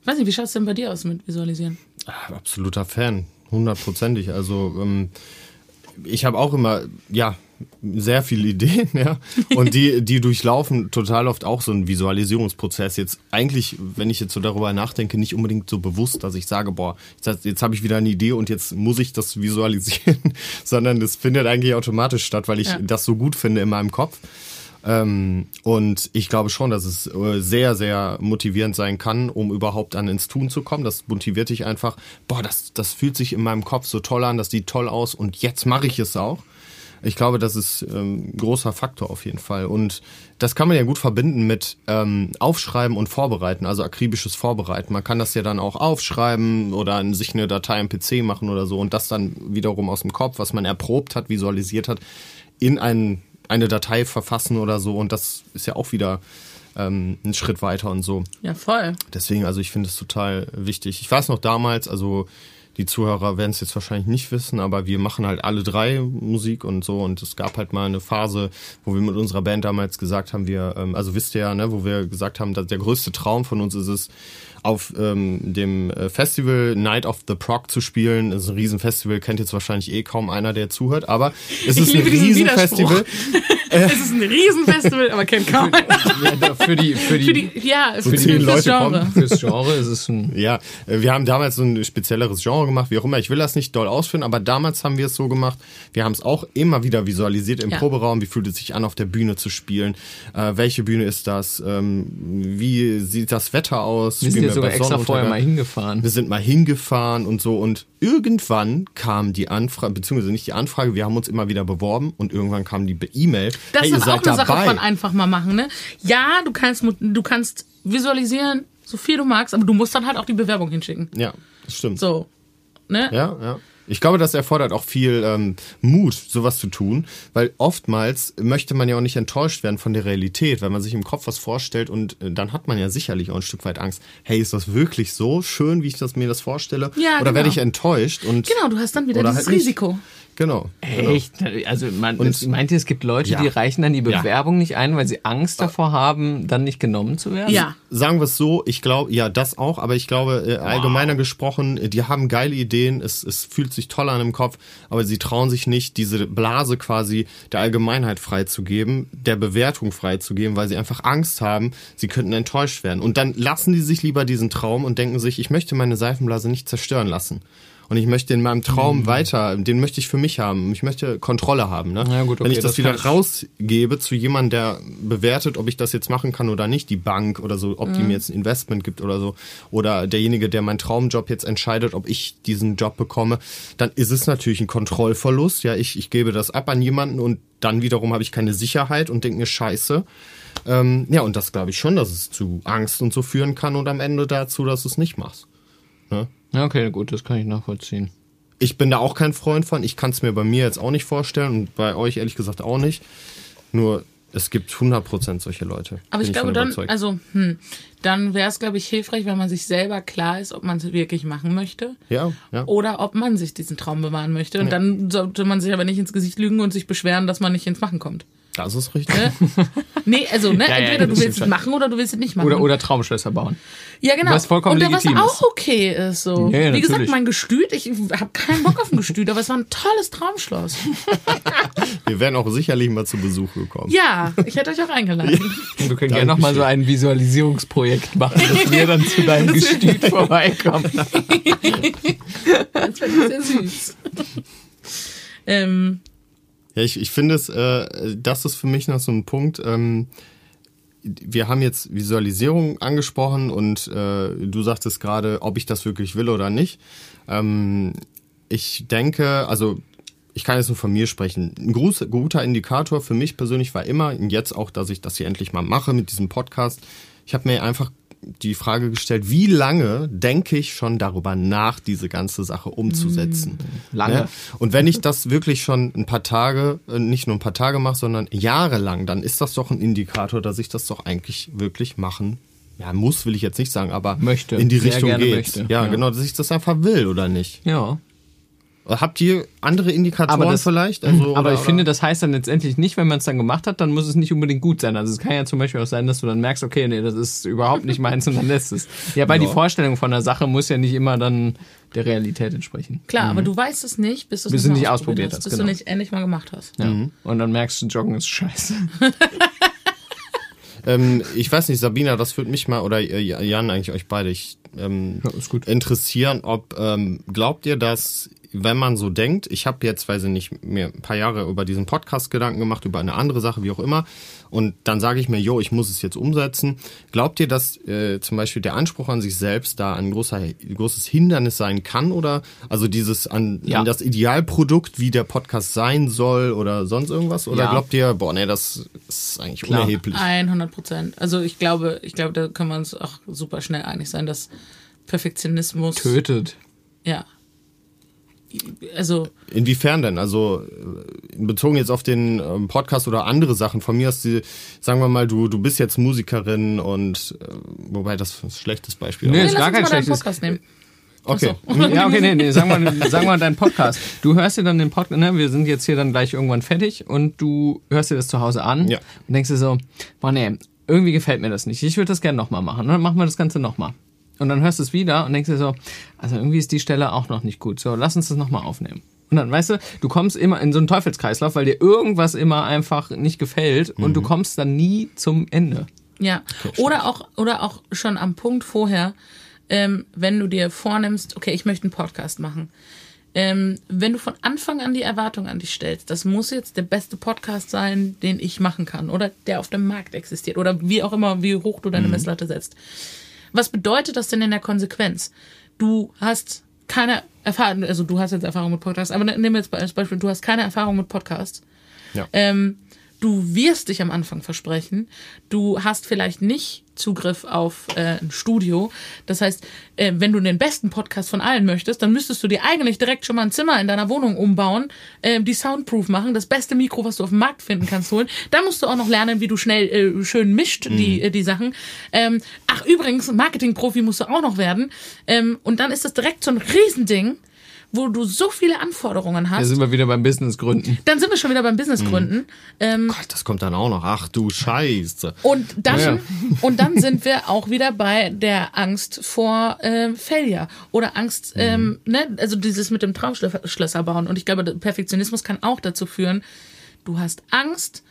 Ich weiß nicht, wie schaut's denn bei dir aus mit Visualisieren? Ah, Absoluter Fan, hundertprozentig. Also ähm, ich habe auch immer, ja, sehr viele Ideen, ja. Und die, die durchlaufen total oft auch so einen Visualisierungsprozess. Jetzt eigentlich, wenn ich jetzt so darüber nachdenke, nicht unbedingt so bewusst, dass ich sage, boah, jetzt, jetzt habe ich wieder eine Idee und jetzt muss ich das visualisieren, sondern das findet eigentlich automatisch statt, weil ich Ja. das so gut finde in meinem Kopf. Ähm, und ich glaube schon, dass es äh, sehr, sehr motivierend sein kann, um überhaupt dann ins Tun zu kommen. Das motiviert dich einfach, boah, das, das fühlt sich in meinem Kopf so toll an, das sieht toll aus und jetzt mache ich es auch. Ich glaube, das ist ähm, ein großer Faktor auf jeden Fall. Und das kann man ja gut verbinden mit ähm, Aufschreiben und Vorbereiten, also akribisches Vorbereiten. Man kann das ja dann auch aufschreiben oder sich eine Datei im PC machen oder so und das dann wiederum aus dem Kopf, was man erprobt hat, visualisiert hat, in ein, eine Datei verfassen oder so. Und das ist ja auch wieder ähm, ein Schritt weiter und so. Ja, voll. Deswegen, also ich finde es total wichtig. Ich weiß noch damals, also die Zuhörer werden es jetzt wahrscheinlich nicht wissen, aber wir machen halt alle drei Musik und so. Und es gab halt mal eine Phase, wo wir mit unserer Band damals gesagt haben, wir, ähm, also wisst ihr ja, ne, wo wir gesagt haben, dass der größte Traum von uns ist es, auf ähm, dem äh, Festival Night of the Prog zu spielen. Das ist ein Riesenfestival, kennt jetzt wahrscheinlich eh kaum einer, der zuhört, aber es ist ein Riesenfestival. es ist ein Riesenfestival, aber kennt kaum einer. Für die, für die, Für die, ja, für, zehn die, Leute Genre. kommen. fürs Genre ist es ein Ja, äh, wir haben damals so ein spezielleres Genre gemacht, wie auch immer. Ich will das nicht doll ausführen, aber damals haben wir es so gemacht. Wir haben es auch immer wieder visualisiert im Ja. Proberaum. Wie fühlt es sich an, auf der Bühne zu spielen? Äh, welche Bühne ist das? Ähm, wie sieht das Wetter aus? Wir ja sogar extra vorher mal hingefahren. Wir sind mal hingefahren und so und irgendwann kam die Anfrage, beziehungsweise nicht die Anfrage, wir haben uns immer wieder beworben und irgendwann kam die E-Mail. Das hey, ist auch eine Sache dabei. von einfach mal machen, ne? Ja, du kannst, du kannst visualisieren, so viel du magst, aber du musst dann halt auch die Bewerbung hinschicken. Ja, das stimmt. So. Ne? Ja, ja. Ich glaube, das erfordert auch viel ähm, Mut, sowas zu tun, weil oftmals möchte man ja auch nicht enttäuscht werden von der Realität, weil man sich im Kopf was vorstellt und äh, dann hat man ja sicherlich auch ein Stück weit Angst. Hey, ist das wirklich so schön, wie ich das, mir das vorstelle? Ja, Oder werde genau. ich enttäuscht? Und Genau, du hast dann wieder dieses halt nicht. Risiko. Genau. Echt? Also man, Und- meint ihr, es gibt Leute, Ja. die reichen dann die Ja. Bewerbung nicht ein, weil sie Angst davor haben, dann nicht genommen zu werden? Ja. Sagen wir es so, ich glaube, ja, das auch, aber ich glaube, äh, allgemeiner gesprochen, äh, die haben geile Ideen, es, es fühlt sich toll an im Kopf, aber sie trauen sich nicht, diese Blase quasi der Allgemeinheit freizugeben, der Bewertung freizugeben, weil sie einfach Angst haben, sie könnten enttäuscht werden. Und dann lassen die sich lieber diesen Traum und denken sich, ich möchte meine Seifenblase nicht zerstören lassen. Und ich möchte in meinem Traum mhm. weiter, den möchte ich für mich haben. Ich möchte Kontrolle haben. Ne? Ja, gut, okay, Wenn ich das, das wieder rausgebe zu jemandem, der bewertet, ob ich das jetzt machen kann oder nicht, die Bank oder so, ob mhm. die mir jetzt ein Investment gibt oder so, oder derjenige, der meinen Traumjob jetzt entscheidet, ob ich diesen Job bekomme, dann ist es natürlich ein Kontrollverlust. Ja, ich, ich gebe das ab an jemanden und dann wiederum habe ich keine Sicherheit und denke mir Scheiße. Ähm, ja, und das glaube ich schon, dass es zu Angst und so führen kann und am Ende dazu, dass du es nicht machst. Ne? Ja, okay, gut, das kann ich nachvollziehen. Ich bin da auch kein Freund von. Ich kann es mir bei mir jetzt auch nicht vorstellen und bei euch ehrlich gesagt auch nicht. Nur es gibt 100% solche Leute. Aber ich glaube dann, also, hm, dann wäre es, glaube ich, hilfreich, wenn man sich selber klar ist, ob man es wirklich machen möchte. Ja, ja. Oder ob man sich diesen Traum bewahren möchte. Und ja. dann sollte man sich aber nicht ins Gesicht lügen und sich beschweren, dass man nicht ins Machen kommt. Das ist richtig. Ne? Nee, also, ne, ja, entweder ja, du willst es machen oder du willst es nicht machen. Oder, oder Traumschlösser bauen. Ja, genau. Was vollkommen und legitim was auch okay ist. So. Ja, ja, Wie gesagt, mein Gestüt, ich habe keinen Bock auf ein Gestüt, aber es war ein tolles Traumschloss. Wir wären auch sicherlich mal zu Besuch gekommen. Ja, ich hätte euch auch eingeladen. Du könntest gerne noch mal so ein Visualisierungsprojekt machen, dass wir dann zu deinem Gestüt vorbeikommen. das wäre sehr süß. ähm, ja, ich, ich finde es, äh, das ist für mich noch so ein Punkt. Ähm, wir haben jetzt Visualisierung angesprochen und äh, du sagtest gerade, ob ich das wirklich will oder nicht. Ähm, ich denke, also ich kann jetzt nur von mir sprechen. Ein guter Indikator für mich persönlich war immer, und jetzt auch, dass ich das hier endlich mal mache mit diesem Podcast, ich habe mir einfach die Frage gestellt, wie lange denke ich schon darüber nach, diese ganze Sache umzusetzen? Hm, lange. Ja? Und wenn ich das wirklich schon ein paar Tage, äh, nicht nur ein paar Tage mache, sondern jahrelang, dann ist das doch ein Indikator, dass ich das doch eigentlich wirklich machen ja, muss, will ich jetzt nicht sagen, aber möchte. in die Richtung geht. Möchte. Ja, ja, genau, dass ich das einfach will, oder nicht? Ja. Habt ihr andere Indikatoren aber das, vielleicht? Also, aber oder, ich oder? finde, das heißt dann letztendlich nicht, wenn man es dann gemacht hat, dann muss es nicht unbedingt gut sein. Also es kann ja zum Beispiel auch sein, dass du dann merkst, okay, nee, das ist überhaupt nicht meins und dann lässt es. Ja, weil ja. die Vorstellung von der Sache muss ja nicht immer dann der Realität entsprechen. Klar, mhm. aber du weißt es nicht, bis du es nicht, nicht ausprobiert hast. Bis genau. du nicht endlich mal gemacht hast. Ja. Mhm. Und dann merkst du, Joggen ist scheiße. ähm, ich weiß nicht, Sabina, das würde mich mal, oder äh, Jan, eigentlich euch beide, ich, ähm, ja, interessieren, ob ähm, glaubt ihr, dass wenn man so denkt, ich habe jetzt, weiß ich nicht, mir ein paar Jahre über diesen Podcast Gedanken gemacht, über eine andere Sache, wie auch immer, und dann sage ich mir, jo, ich muss es jetzt umsetzen. Glaubt ihr, dass äh, zum Beispiel der Anspruch an sich selbst da ein großer, großes Hindernis sein kann oder also dieses an, ja. an das Idealprodukt, wie der Podcast sein soll oder sonst irgendwas? Oder ja. glaubt ihr, boah, nee, das ist eigentlich Klar. unerheblich? 100 Prozent. Also ich glaube, ich glaube, da können wir uns auch super schnell einig sein, dass Perfektionismus tötet. Ja, also. Inwiefern denn? Also äh, bezogen jetzt auf den ähm, Podcast oder andere Sachen. Von mir hast du, sagen wir mal, du, du bist jetzt Musikerin und äh, wobei das ist ein schlechtes Beispiel. Nee, ist gar kein schlechtes. Podcast nehmen. Okay. So. Ja, okay, nee, nee, sagen wir, sagen wir deinen Podcast. Du hörst dir dann den Podcast, ne, wir sind jetzt hier dann gleich irgendwann fertig und du hörst dir das zu Hause an ja. und denkst dir so, boah, nee, irgendwie gefällt mir das nicht. Ich würde das gerne nochmal machen. Und dann machen wir das Ganze nochmal. Und dann hörst du es wieder und denkst dir so, also irgendwie ist die Stelle auch noch nicht gut. So, lass uns das nochmal aufnehmen. Und dann, weißt du, du kommst immer in so einen Teufelskreislauf, weil dir irgendwas immer einfach nicht gefällt mhm. und du mhm. kommst dann nie zum Ende. Ja. Oder auch, oder auch schon am Punkt vorher, ähm, wenn du dir vornimmst, okay, ich möchte einen Podcast machen. Ähm, wenn du von Anfang an die Erwartung an dich stellst, das muss jetzt der beste Podcast sein, den ich machen kann oder der auf dem Markt existiert oder wie auch immer, wie hoch du deine mhm. Messlatte setzt was bedeutet das denn in der Konsequenz? Du hast keine Erfahrung, also du hast jetzt Erfahrung mit Podcasts, aber nehmen wir jetzt als Beispiel, du hast keine Erfahrung mit Podcasts. Ja. Ähm, du wirst dich am Anfang versprechen. Du hast vielleicht nicht Zugriff auf äh, ein Studio. Das heißt, äh, wenn du den besten Podcast von allen möchtest, dann müsstest du dir eigentlich direkt schon mal ein Zimmer in deiner Wohnung umbauen, äh, die soundproof machen, das beste Mikro, was du auf dem Markt finden kannst, holen. Dann musst du auch noch lernen, wie du schnell äh, schön mischt mhm. die, äh, die Sachen. Ähm, ach, übrigens, Marketingprofi musst du auch noch werden. Ähm, und dann ist das direkt so ein Riesending wo du so viele Anforderungen hast. Da sind wir wieder beim Businessgründen. Dann sind wir schon wieder beim Businessgründen. Mhm. Ähm, Gott, das kommt dann auch noch. Ach du Scheiße. Und dann, ja. und dann sind wir auch wieder bei der Angst vor ähm, Failure oder Angst, mhm. ähm, ne, also dieses mit dem Traumschlösser bauen. Und ich glaube, Perfektionismus kann auch dazu führen, du hast Angst,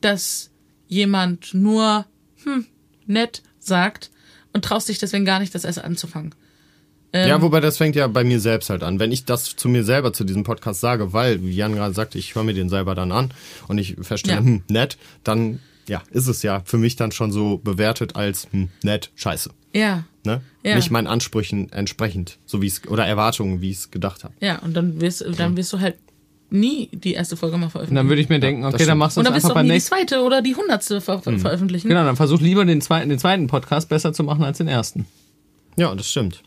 dass jemand nur hm, nett sagt und traust dich deswegen gar nicht, das erst anzufangen. Ähm, ja, wobei das fängt ja bei mir selbst halt an. Wenn ich das zu mir selber zu diesem Podcast sage, weil, wie Jan gerade sagte, ich höre mir den selber dann an und ich feststelle, Ja. hm, nett, dann ja, ist es ja für mich dann schon so bewertet als hm, nett, scheiße. ja, Ne? Ja. Nicht meinen Ansprüchen entsprechend, so wie es oder Erwartungen, wie ich es gedacht habe. ja, und dann wirst, dann wirst du halt nie die erste Folge mal Und veröffentlichen. dann würde ich mir denken, okay, dann machst du und es du einfach auch beim nie die zweite oder die hundertste ver ver veröffentlichen. Genau, dann versuch lieber den zweiten, den zweiten Podcast besser zu machen als den ersten. Ja, das stimmt.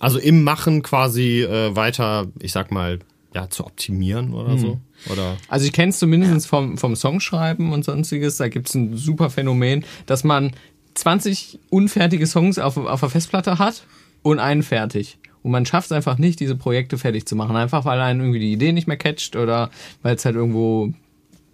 Also im Machen quasi äh, weiter, ich sag mal, ja, zu optimieren oder so. Oder Also ich kenne es zumindest vom, vom Songschreiben und sonstiges. Da gibt es ein super Phänomen, dass man 20 unfertige Songs auf, auf der Festplatte hat und einen fertig. Und man schafft es einfach nicht, diese Projekte fertig zu machen. Einfach weil einen irgendwie die Idee nicht mehr catcht oder weil es halt irgendwo,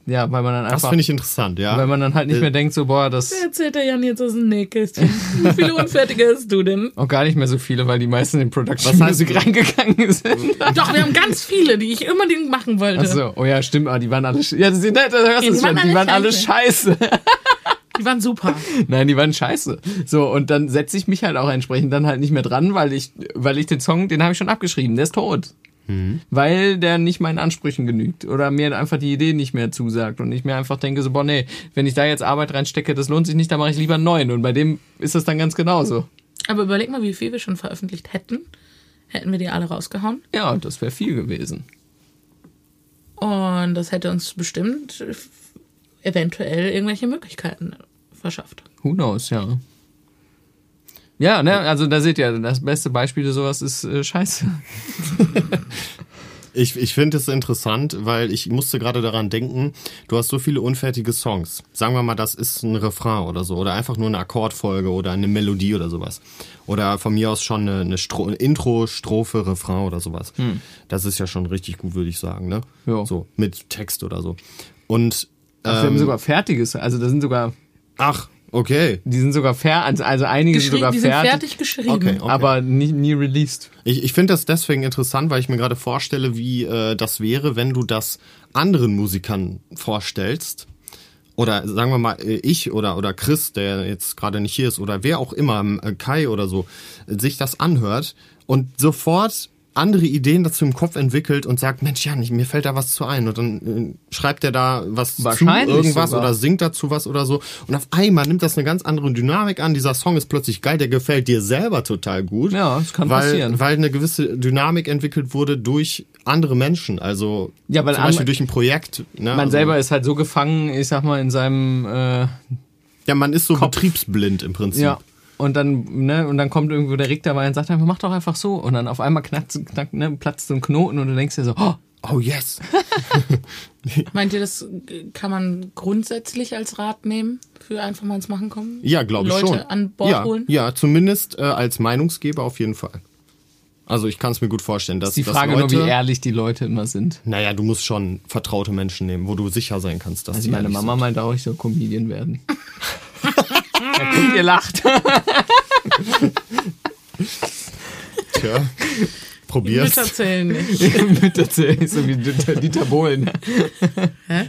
ja, weil man dann das einfach, finde ich interessant, ja. weil man dann halt nicht Äh, mehr denkt, so, boah, das Erzählt der Jan jetzt aus dem Nähkästchen. Wie viele Unfertige hast du denn? auch gar nicht mehr so viele, weil die meisten in Production Was Music reingegangen sind. Doch, wir haben ganz viele, die ich unbedingt machen wollte. Achso, oh ja, stimmt, aber die waren alle, ja, das, das hörst Die du waren schon, die alle waren alle scheiße. Die waren super. Nein, die waren scheiße. So, und dann setze ich mich halt auch entsprechend dann halt nicht mehr dran, weil ich, weil ich den Song, den habe ich schon abgeschrieben, der ist tot. Weil der nicht meinen Ansprüchen genügt. Oder mir einfach die Idee nicht mehr zusagt. Und ich mir einfach denke, so, boah, nee, wenn ich da jetzt Arbeit reinstecke, das lohnt sich nicht, dann mache ich lieber einen neuen. Und bei dem ist das dann ganz genauso. Aber überleg mal, wie viel wir schon veröffentlicht hätten. Hätten wir die alle rausgehauen. Ja, das wäre viel gewesen. Und das hätte uns bestimmt eventuell irgendwelche Möglichkeiten verschafft. Who knows, ja. Ja, ne, also da seht ihr, das beste Beispiel für sowas ist äh, Scheiße. Ich, ich finde es interessant, weil ich musste gerade daran denken, du hast so viele unfertige Songs. Sagen wir mal, das ist ein Refrain oder so. Oder einfach nur eine Akkordfolge oder eine Melodie oder sowas. Oder von mir aus schon eine, eine, Stro Intro, Strophe, Refrain oder sowas. Das ist ja schon richtig gut, würde ich sagen, ne? Ja. So, mit Text oder so. Und, Ach, wir haben ähm, sogar fertiges, also da sind sogar, ach, okay. die sind sogar fair, also, also einige sind sogar die sind fertig, fertig geschrieben. Okay, okay. aber nie, nie released. Ich, ich finde das deswegen interessant, weil ich mir gerade vorstelle, wie äh, das wäre, wenn du das anderen Musikern vorstellst. Oder sagen wir mal, äh, ich oder, oder Chris, der jetzt gerade nicht hier ist, oder wer auch immer, äh, Kai oder so, sich das anhört und sofort andere Ideen dazu im Kopf entwickelt und sagt, Mensch, ich- mir fällt da was zu ein. Und dann äh, schreibt er da was zu, irgendwas sogar. oder singt dazu was oder so. Und auf einmal nimmt das eine ganz andere Dynamik an. Dieser Song ist plötzlich geil, der gefällt dir selber total gut. Ja, das kann weil, passieren. Weil eine gewisse Dynamik entwickelt wurde durch andere Menschen. Also Ja, weil zum Beispiel durch ein Projekt. Ne? Man also, selber ist halt so gefangen, ich sag mal, in seinem, äh, Ja, man ist so betriebsblind im Prinzip. ja. Und dann, ne, und dann kommt irgendwo der Rick dabei und sagt einfach, mach doch einfach so. Und dann auf einmal knackt, knackt ne, platzt so ein Knoten und du denkst dir so, oh, Oh yes. Meint ihr, das kann man grundsätzlich als Rat nehmen für einfach mal ins Machen kommen? Ja, glaube ich Leute schon. an Bord ja, holen? Ja, zumindest äh, als Meinungsgeber auf jeden Fall. Also ich kann es mir gut vorstellen, dass ist die dass Frage Leute, nur, wie ehrlich die Leute immer sind. Naja, du musst schon vertraute Menschen nehmen, wo du sicher sein kannst, dass Also die meine Mama meinte auch, ich soll Comedian werden. ihr lacht. Tja, probier's. Mütter zählen nicht. Mit erzählen, so wie Dieter, Dieter Bohlen. Hä?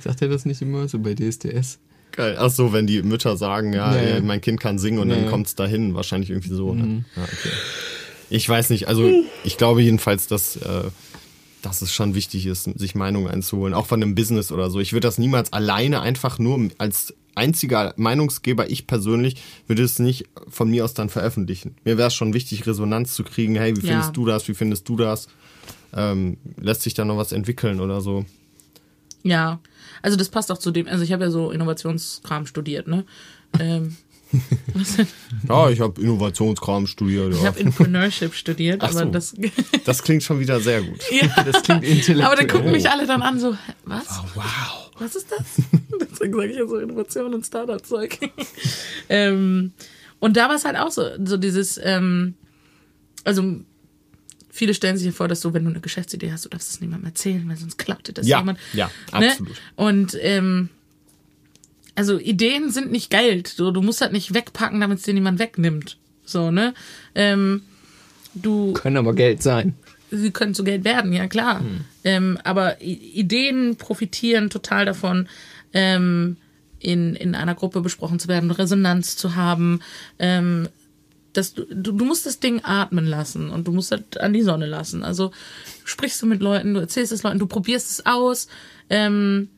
Sagt er das nicht immer so bei DSDS? Geil. Ach so, wenn die Mütter sagen, ja, Nee. äh, mein Kind kann singen und dann Nee. kommt's dahin, wahrscheinlich irgendwie so. Mhm. Ne? Ja, okay. Ich weiß nicht, also ich glaube jedenfalls, dass, äh, dass es schon wichtig ist, sich Meinungen einzuholen, auch von einem Business oder so. Ich würde das niemals alleine einfach nur als einziger Meinungsgeber, ich persönlich, würde es nicht von mir aus dann veröffentlichen. Mir wäre es schon wichtig, Resonanz zu kriegen, hey, wie Ja. findest du das, wie findest du das? Ähm, lässt sich da noch was entwickeln oder so? Ja, also das passt auch zu dem, also ich habe ja so Innovationskram studiert, ne? Ähm, was denn? Ja, ich habe Innovationskram studiert. ich Ja. habe Entrepreneurship studiert, Ach aber so. das, Das klingt schon wieder sehr gut. ja, Das klingt intellektuell. aber dann gucken mich alle dann an so, was? Wow. Was ist das? Deswegen sage ich ja so Innovation und Startup-Zeug. ähm, und da war es halt auch so, so dieses, ähm, also viele stellen sich ja vor, dass du, wenn du eine Geschäftsidee hast, du darfst es niemandem erzählen, weil sonst klaut dir das Ja, jemand. ja, Ne? absolut. Und ähm, also Ideen sind nicht Geld. So, du musst halt nicht wegpacken, damit es dir niemand wegnimmt. So, ne? Ähm, du Können aber Geld sein. sie können zu Geld werden, ja klar. Ähm, aber Ideen profitieren total davon, ähm, in, in einer Gruppe besprochen zu werden, Resonanz zu haben, ähm, dass du, du, du musst das Ding atmen lassen und du musst das an die Sonne lassen. Also sprichst du mit Leuten, du erzählst es Leuten, du probierst es aus. Ähm,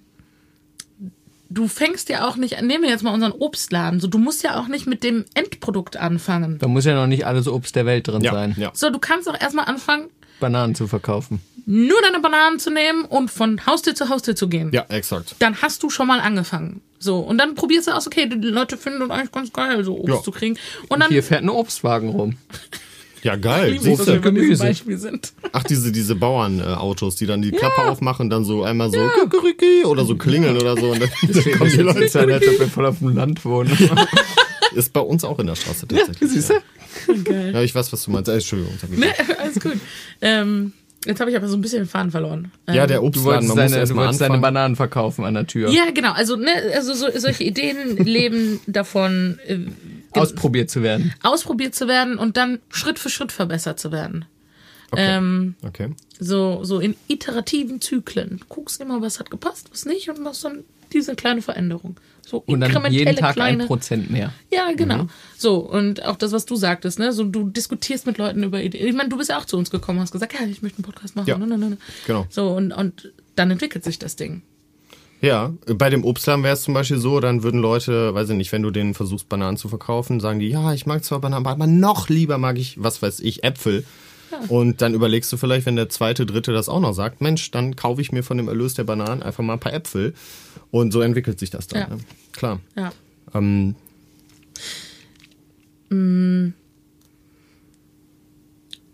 du fängst ja auch nicht, nehmen wir jetzt mal unseren Obstladen, so du musst ja auch nicht mit dem Endprodukt anfangen. Da muss ja noch nicht alles Obst der Welt drin Ja, sein. ja. So, du kannst auch erstmal anfangen, Bananen zu verkaufen. nur deine Bananen zu nehmen und von Haustür zu Haustür zu gehen. Ja, exakt. Dann hast du schon mal angefangen. So, und dann probierst du aus, okay, die Leute finden das eigentlich ganz geil, so Obst Ja. zu kriegen. Und dann Hier fährt ein Obstwagen rum. Ja, geil. liebe ich, Siehst dass wir Gemüse. Beispiel sind. Ach, diese, diese Bauernautos, die dann die Klappe aufmachen und dann so einmal so Kikeriki oder so klingeln oder so. Und dann, dann kommen die Leute. als ob wir voll auf dem Land wohnen. Ist bei uns auch in der Straße tatsächlich. Siehst du? Geil. Ja, ich weiß, was du meinst. Äh, Entschuldigung. ich. Ne, alles gut. Ähm, jetzt habe ich aber so ein bisschen den Faden verloren. Ähm, Ja, der Du Obstladen, wolltest, man muss du erstmal wolltest deine anfangen. Bananen verkaufen an der Tür. Ja, genau. Also, ne, also so, solche Ideen leben davon, äh, Ausprobiert zu werden. ausprobiert zu werden und dann Schritt für Schritt verbessert zu werden. Okay. Ähm, okay. so, so in iterativen Zyklen. Du guckst immer, was hat gepasst, was nicht und machst dann diese kleine Veränderung. So Und dann jeden Tag kleine. ein Prozent mehr. Ja, genau. Mhm. So, und auch das, was du sagtest, ne? So, du diskutierst mit Leuten über Ideen. Ich meine, du bist ja auch zu uns gekommen und hast gesagt, ja, ich möchte einen Podcast machen. Ja. Ne, ne, ne, ne. Genau. So, und, und dann entwickelt sich das Ding. Ja, bei dem Obstladen wäre es zum Beispiel so, dann würden Leute, weiß ich nicht, wenn du denen versuchst, Bananen zu verkaufen, sagen die, ja, ich mag zwar Bananen, aber noch lieber mag ich, was weiß ich, Äpfel. Und dann überlegst du vielleicht, wenn der zweite, dritte das auch noch sagt, Mensch, dann kaufe ich mir von dem Erlös der Bananen einfach mal ein paar Äpfel. Und so entwickelt sich das dann. Ja. Ne? Klar. Ja. Ähm,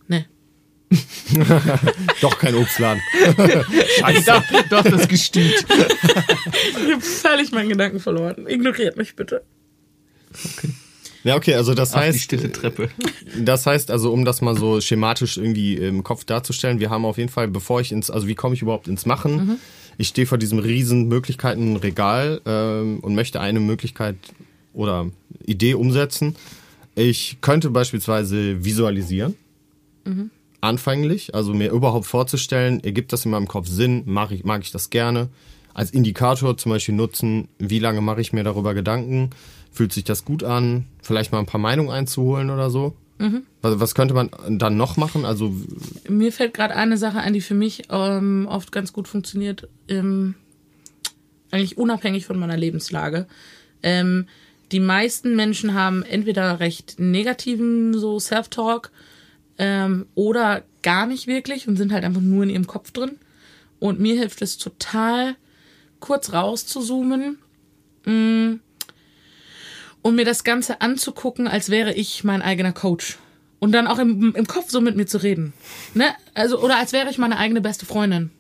Ne. doch kein Obstladen. Doch, doch das Gestüt. Ich habe völlig meinen Gedanken verloren. Ignoriert mich bitte. Ja, okay, also das Ach, die heißt, stille Treppe. Das heißt also, um das mal so schematisch irgendwie im Kopf darzustellen, wir haben auf jeden Fall, bevor ich ins, also wie komme ich überhaupt ins Machen? Ich stehe vor diesem riesen Möglichkeitenregal ähm, und möchte eine Möglichkeit oder Idee umsetzen. Ich könnte beispielsweise visualisieren. Anfänglich, also mir überhaupt vorzustellen, ergibt das in meinem Kopf Sinn, mag ich, mag ich das gerne. Als Indikator zum Beispiel nutzen, wie lange mache ich mir darüber Gedanken, fühlt sich das gut an, vielleicht mal ein paar Meinungen einzuholen oder so. Was, was könnte man dann noch machen? Also, Mir fällt gerade eine Sache ein, die für mich ähm, oft ganz gut funktioniert, ähm, eigentlich unabhängig von meiner Lebenslage. Ähm, die meisten Menschen haben entweder recht negativen so Self-Talk ähm, oder gar nicht wirklich und sind halt einfach nur in ihrem Kopf drin. Und mir hilft es total, kurz rauszuzoomen mh, und mir das Ganze anzugucken, als wäre ich mein eigener Coach. Und dann auch im, im Kopf so mit mir zu reden. Ne? Also, oder als wäre ich meine eigene beste Freundin.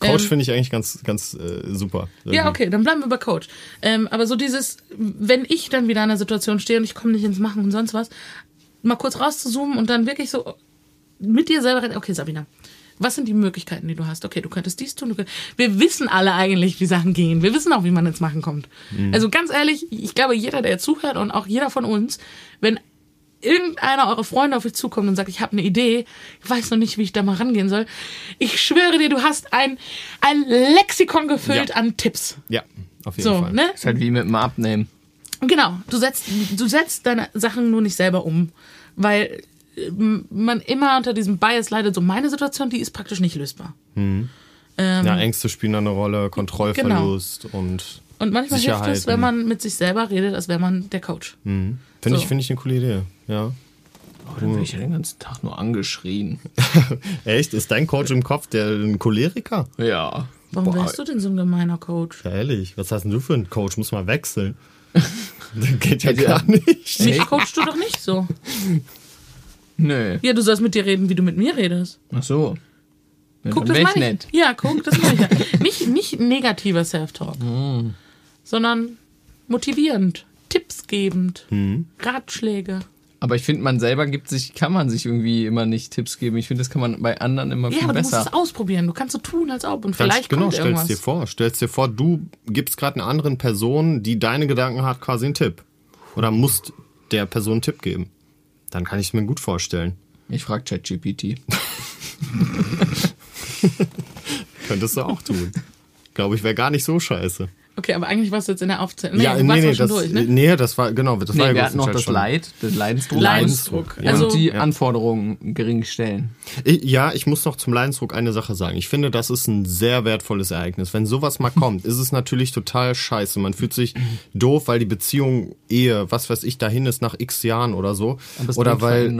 Coach Ähm, finde ich eigentlich ganz, ganz äh, super. Ja, okay, dann bleiben wir bei Coach. Ähm, aber so dieses, wenn ich dann wieder in einer Situation stehe und ich komme nicht ins Machen und sonst was, mal kurz rauszuzoomen und dann wirklich so mit dir selber reden. Okay, Sabina, was sind die Möglichkeiten, die du hast? Okay, du könntest dies tun. Du könntest, wir wissen alle eigentlich, wie Sachen gehen. Wir wissen auch, wie man ins Machen kommt. Also ganz ehrlich, ich glaube, jeder, der zuhört und auch jeder von uns, wenn irgendeiner eurer Freunde auf euch zukommt und sagt, ich habe eine Idee, ich weiß noch nicht, wie ich da mal rangehen soll. Ich schwöre dir, du hast ein, ein Lexikon gefüllt Ja. an Tipps. Ja, auf jeden So, Fall. ne? Ist halt wie mit dem Abnehmen. Genau, du setzt, du setzt deine Sachen nur nicht selber um, weil man immer unter diesem Bias leidet. So meine Situation, die ist praktisch nicht lösbar. Ähm, Ja, Ängste spielen da eine Rolle, Kontrollverlust und und manchmal hilft es, wenn man mit sich selber redet, als wäre man der Coach. finde So. ich, finde ich eine coole Idee. Ja. Oh, dann bin ich ja den ganzen Tag nur angeschrien. Echt? Ist dein Coach im Kopf der ein Choleriker? Ja. Warum Boah, wärst du denn so ein gemeiner Coach? Ja, ehrlich. Was hast denn du für einen Coach? Muss mal wechseln. das geht ja Ja. gar nicht. Mich coachst du doch nicht so. Nö. Ja, du sollst mit dir reden, wie du mit mir redest. Ach so. Ja, Guck, das meine ich. nett. Ja, guck, das meine ich ja. Nicht, nicht negativer Self-Talk, Hm. sondern motivierend, Tipps gebend, Hm. Ratschläge. Aber ich finde, man selber gibt sich, kann man sich irgendwie immer nicht Tipps geben. Ich finde, das kann man bei anderen immer Ja, viel aber du musst besser. es ausprobieren. Du kannst so tun, als ob. Und Kannst- vielleicht genau, kommt stellst irgendwas. dir vor. Stellst dir vor, du gibst gerade einer anderen Person, die deine Gedanken hat, quasi einen Tipp. Oder musst der Person einen Tipp geben. Dann kann ich es mir gut vorstellen. Ich frage ChatGPT. Könntest du auch tun. Glaube ich, wäre gar nicht so scheiße. Okay, aber eigentlich warst du jetzt in der Aufzählung. Nee, ja, du nee, nee, das, durch, ne? nee, das war, genau, das war Nee, ja wir hatten noch größtenteils das schon. Leid, das Leidensdruck. Leidensdruck. Und Also- die Ja. Anforderungen gering stellen. Ich, ja, ich muss noch zum Leidensdruck eine Sache sagen. Ich finde, das ist ein sehr wertvolles Ereignis. Wenn sowas mal kommt, ist es natürlich total scheiße. Man fühlt sich doof, weil die Beziehung, Ehe, was weiß ich, dahin ist nach x Jahren oder so. Oder weil,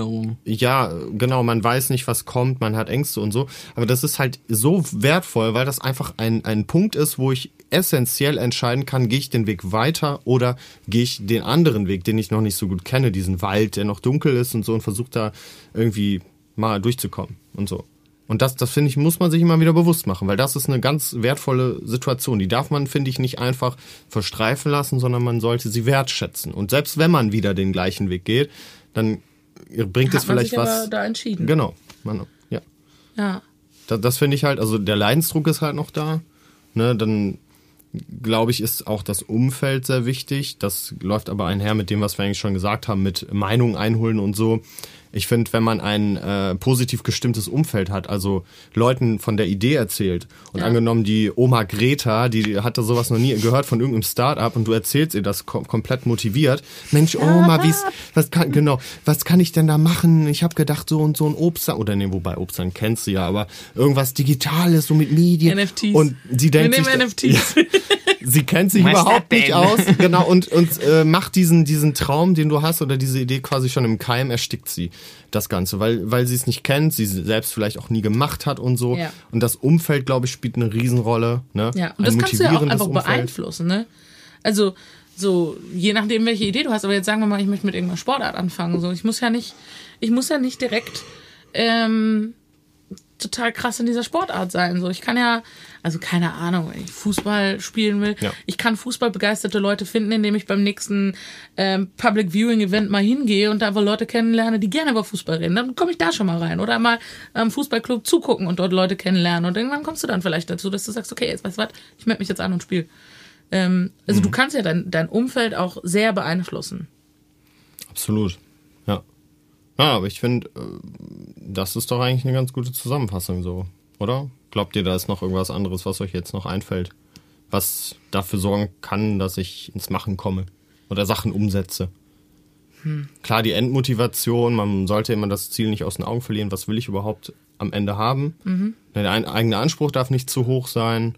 ja, genau, man weiß nicht, was kommt, man hat Ängste und so. Aber das ist halt so wertvoll, weil das einfach ein, ein Punkt ist, wo ich essentiell entscheiden kann, gehe ich den Weg weiter oder gehe ich den anderen Weg, den ich noch nicht so gut kenne, diesen Wald, der noch dunkel ist und so und versuche da irgendwie mal durchzukommen und so. Und das, das finde ich, muss man sich immer wieder bewusst machen, weil das ist eine ganz wertvolle Situation. Die darf man, finde ich, nicht einfach verstreifen lassen, sondern man sollte sie wertschätzen. Und selbst wenn man wieder den gleichen Weg geht, dann bringt es Hat man vielleicht sich was. aber da entschieden. Genau. Man, ja. Ja. Das, das finde ich halt, also der Leidensdruck ist halt noch da. Ne, dann glaube ich, ist auch das Umfeld sehr wichtig. Das läuft aber einher mit dem, was wir eigentlich schon gesagt haben, mit Meinungen einholen und so. Ich finde, wenn man ein äh, positiv gestimmtes Umfeld hat, also Leuten von der Idee erzählt und Ja. angenommen die Oma Greta, die hatte sowas noch nie gehört von irgendeinem Start-up und du erzählst ihr das kom komplett motiviert. Mensch, Oma, wie's, was kann, genau, was kann ich denn da machen? Ich habe gedacht, so und so ein Obst, oder nee, wobei Obst kennst du ja, aber irgendwas Digitales, so mit Medien. NFTs. Und sie denkt Wir sich, nehmen NFTs. sie kennt sich überhaupt nicht aus, genau, und, und äh, macht diesen, diesen Traum, den du hast, oder diese Idee quasi schon im Keim, erstickt sie das Ganze, weil, weil sie es nicht kennt, sie selbst vielleicht auch nie gemacht hat und so. Ja. Und das Umfeld, glaube ich, spielt eine Riesenrolle. Ne? Ja, und Ein das kannst du ja auch einfach Umfeld. beeinflussen, ne? Also, so, je nachdem, welche Idee du hast, aber jetzt sagen wir mal, ich möchte mit irgendeiner Sportart anfangen. So, ich muss ja nicht, ich muss ja nicht direkt ähm, total krass in dieser Sportart sein. So, ich kann ja, also keine Ahnung, wenn ich Fußball spielen will, Ja. ich kann fußballbegeisterte Leute finden, indem ich beim nächsten ähm, Public Viewing Event mal hingehe und da einfach Leute kennenlerne, die gerne über Fußball reden. Dann komme ich da schon mal rein. Oder mal am Fußballclub zugucken und dort Leute kennenlernen. Und irgendwann kommst du dann vielleicht dazu, dass du sagst, okay, jetzt weißt du was, ich melde mich jetzt an und spiele. Ähm, also du kannst ja dein, dein Umfeld auch sehr beeinflussen. Absolut. Ja. Ja, aber ich finde, äh, das ist doch eigentlich eine ganz gute Zusammenfassung so, oder? Glaubt ihr, da ist noch irgendwas anderes, was euch jetzt noch einfällt? Was dafür sorgen kann, dass ich ins Machen komme oder Sachen umsetze? Klar, die Endmotivation, man sollte immer das Ziel nicht aus den Augen verlieren, was will ich überhaupt am Ende haben? Der ein- eigene Anspruch darf nicht zu hoch sein.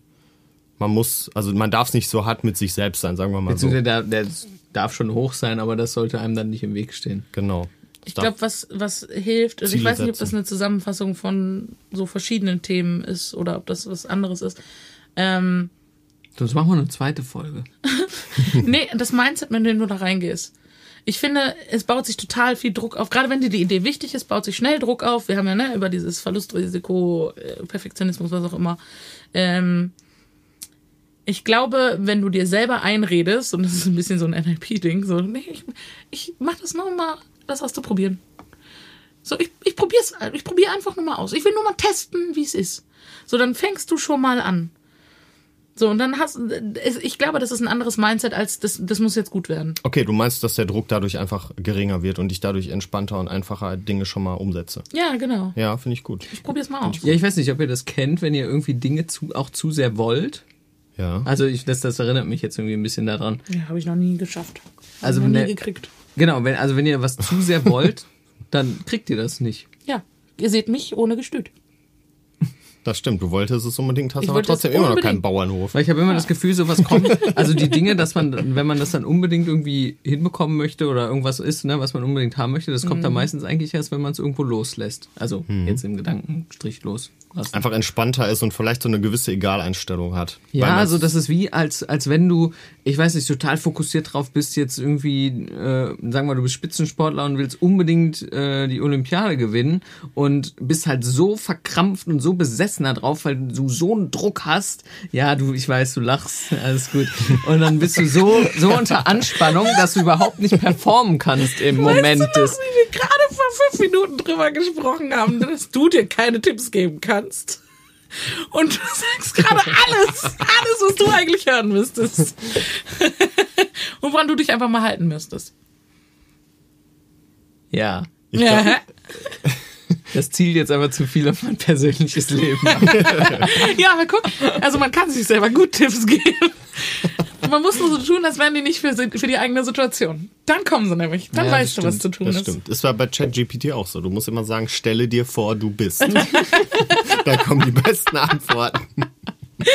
Man muss, also man darf es nicht so hart mit sich selbst sein, sagen wir mal so. Der, der darf schon hoch sein, aber das sollte einem dann nicht im Weg stehen. Genau. Ich glaube, was, was hilft, also ich weiß nicht, ob das eine Zusammenfassung von so verschiedenen Themen ist oder ob das was anderes ist. Ähm, Sonst machen wir eine zweite Folge. nee, das Mindset, mit dem du da reingehst. Ich finde, es baut sich total viel Druck auf. Gerade wenn dir die Idee wichtig ist, baut sich schnell Druck auf. Wir haben ja ne, über dieses Verlustrisiko, äh, Perfektionismus, was auch immer. Ähm, ich glaube, wenn du dir selber einredest, und das ist ein bisschen so ein NLP-Ding, so, nee, ich, ich mach das nur mal, das auszuprobieren. So, ich, ich probier's, ich probier einfach nur mal aus. Ich will nur mal testen, wie es ist. So, dann fängst du schon mal an. So, und dann hast es- ich glaube, das ist ein anderes Mindset als das, das muss jetzt gut werden. Okay, du meinst, dass der Druck dadurch einfach geringer wird und ich dadurch entspannter und einfacher Dinge schon mal umsetze. Ja, genau. Ja, finde ich gut. Ich probier's mal aus. Ja, ich weiß nicht, ob ihr das kennt, wenn ihr irgendwie Dinge zu, auch zu sehr wollt. Ja. Also ich, das, das erinnert mich jetzt irgendwie ein bisschen daran. Ja, habe ich noch nie geschafft. Hab Also noch wenn nie der- gekriegt. Genau, wenn, also wenn ihr was zu sehr wollt, dann kriegt ihr das nicht. Ja, ihr seht mich ohne Gestüt. Das stimmt, du wolltest es unbedingt, hast Ich aber trotzdem immer noch keinen Bauernhof. Weil ich habe immer das Gefühl, sowas kommt, also die Dinge, dass man, wenn man das dann unbedingt irgendwie hinbekommen möchte oder irgendwas ist, ne, was man unbedingt haben möchte, das kommt dann meistens eigentlich erst, wenn man es irgendwo loslässt. Also jetzt im Gedankenstrich loslassen. Einfach entspannter ist und vielleicht so eine gewisse Egaleinstellung hat. Ja, also das ist wie, als, als wenn du, ich weiß nicht, total fokussiert drauf bist, jetzt irgendwie, äh, sagen wir mal, du bist Spitzensportler und willst unbedingt äh, die Olympiade gewinnen und bist halt so verkrampft und so besessen da drauf, weil du so einen Druck hast. Ja, du, ich weiß, du lachst, alles gut. Und dann bist du so, so unter Anspannung, dass du überhaupt nicht performen kannst im Moment weißt du des. noch, wie wir gerade vor fünf Minuten drüber gesprochen haben, dass du dir keine Tipps geben kannst? Und du sagst gerade alles, alles, was du eigentlich hören müsstest. Und woran du dich einfach mal halten müsstest. Ja. Ich Ja. Das zielt jetzt aber zu viel auf mein persönliches Leben. ab. ja, aber guck, also man kann sich selber gut Tipps geben. Man muss nur so tun, als wären die nicht für, für die eigene Situation. Dann kommen sie nämlich. Dann Ja, weißt das du, was zu tun Das ist. stimmt. Ist war bei ChatGPT auch so. Du musst immer sagen, stelle dir vor, du bist. da kommen die besten Antworten.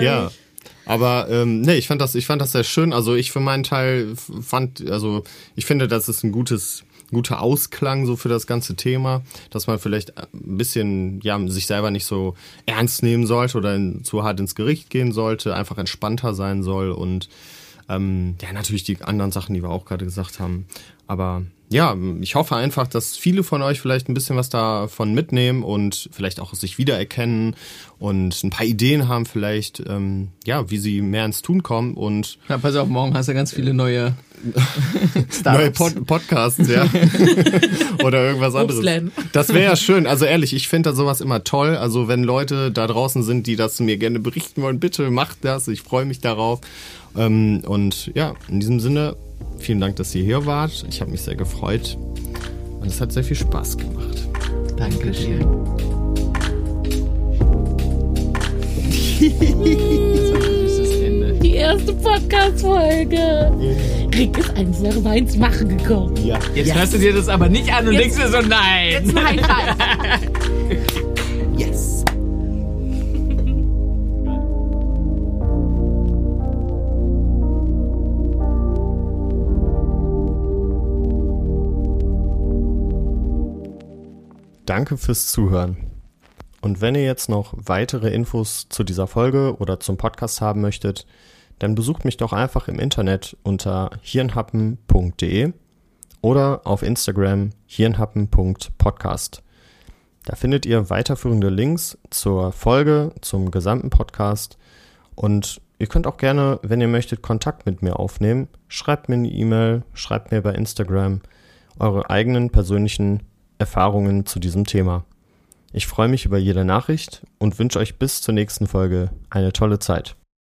ja. Aber ähm, nee, ich fand das, ich fand das sehr schön. Also ich für meinen Teil fand, also ich finde, das ist ein gutes, guter Ausklang so für das ganze Thema, dass man vielleicht ein bisschen ja sich selber nicht so ernst nehmen sollte oder in, zu hart ins Gericht gehen sollte, einfach entspannter sein soll und ähm, ja natürlich die anderen Sachen, die wir auch gerade gesagt haben. Aber ja, ich hoffe einfach, dass viele von euch vielleicht ein bisschen was davon mitnehmen und vielleicht auch sich wiedererkennen und ein paar Ideen haben vielleicht, ähm, ja, wie sie mehr ins Tun kommen und Ja, pass auf, morgen hast du ganz viele neue neue. Pod Podcasts, ja. Oder irgendwas anderes. Obstläden. Das wäre ja schön. Also ehrlich, ich finde da sowas immer toll. Also wenn Leute da draußen sind, die das mir gerne berichten wollen, bitte macht das. Ich freue mich darauf. Ähm, und ja, in diesem Sinne, vielen Dank, dass ihr hier wart. Ich habe mich sehr gefreut. Und es hat sehr viel Spaß gemacht. Danke dir. Die erste Podcast-Folge. Rick ist eins darüber ins Machen gekommen. Ja. Jetzt hörst du dir das aber nicht an und denkst dir so, nein. Jetzt ein High Five. Danke fürs Zuhören. Und wenn ihr jetzt noch weitere Infos zu dieser Folge oder zum Podcast haben möchtet, dann besucht mich doch einfach im Internet unter hirnhappen.de oder auf Instagram hirnhappen.podcast. Da findet ihr weiterführende Links zur Folge, zum gesamten Podcast und ihr könnt auch gerne, wenn ihr möchtet, Kontakt mit mir aufnehmen. Schreibt mir eine E-Mail, schreibt mir bei Instagram eure eigenen persönlichen Erfahrungen zu diesem Thema. Ich freue mich über jede Nachricht und wünsche euch bis zur nächsten Folge eine tolle Zeit.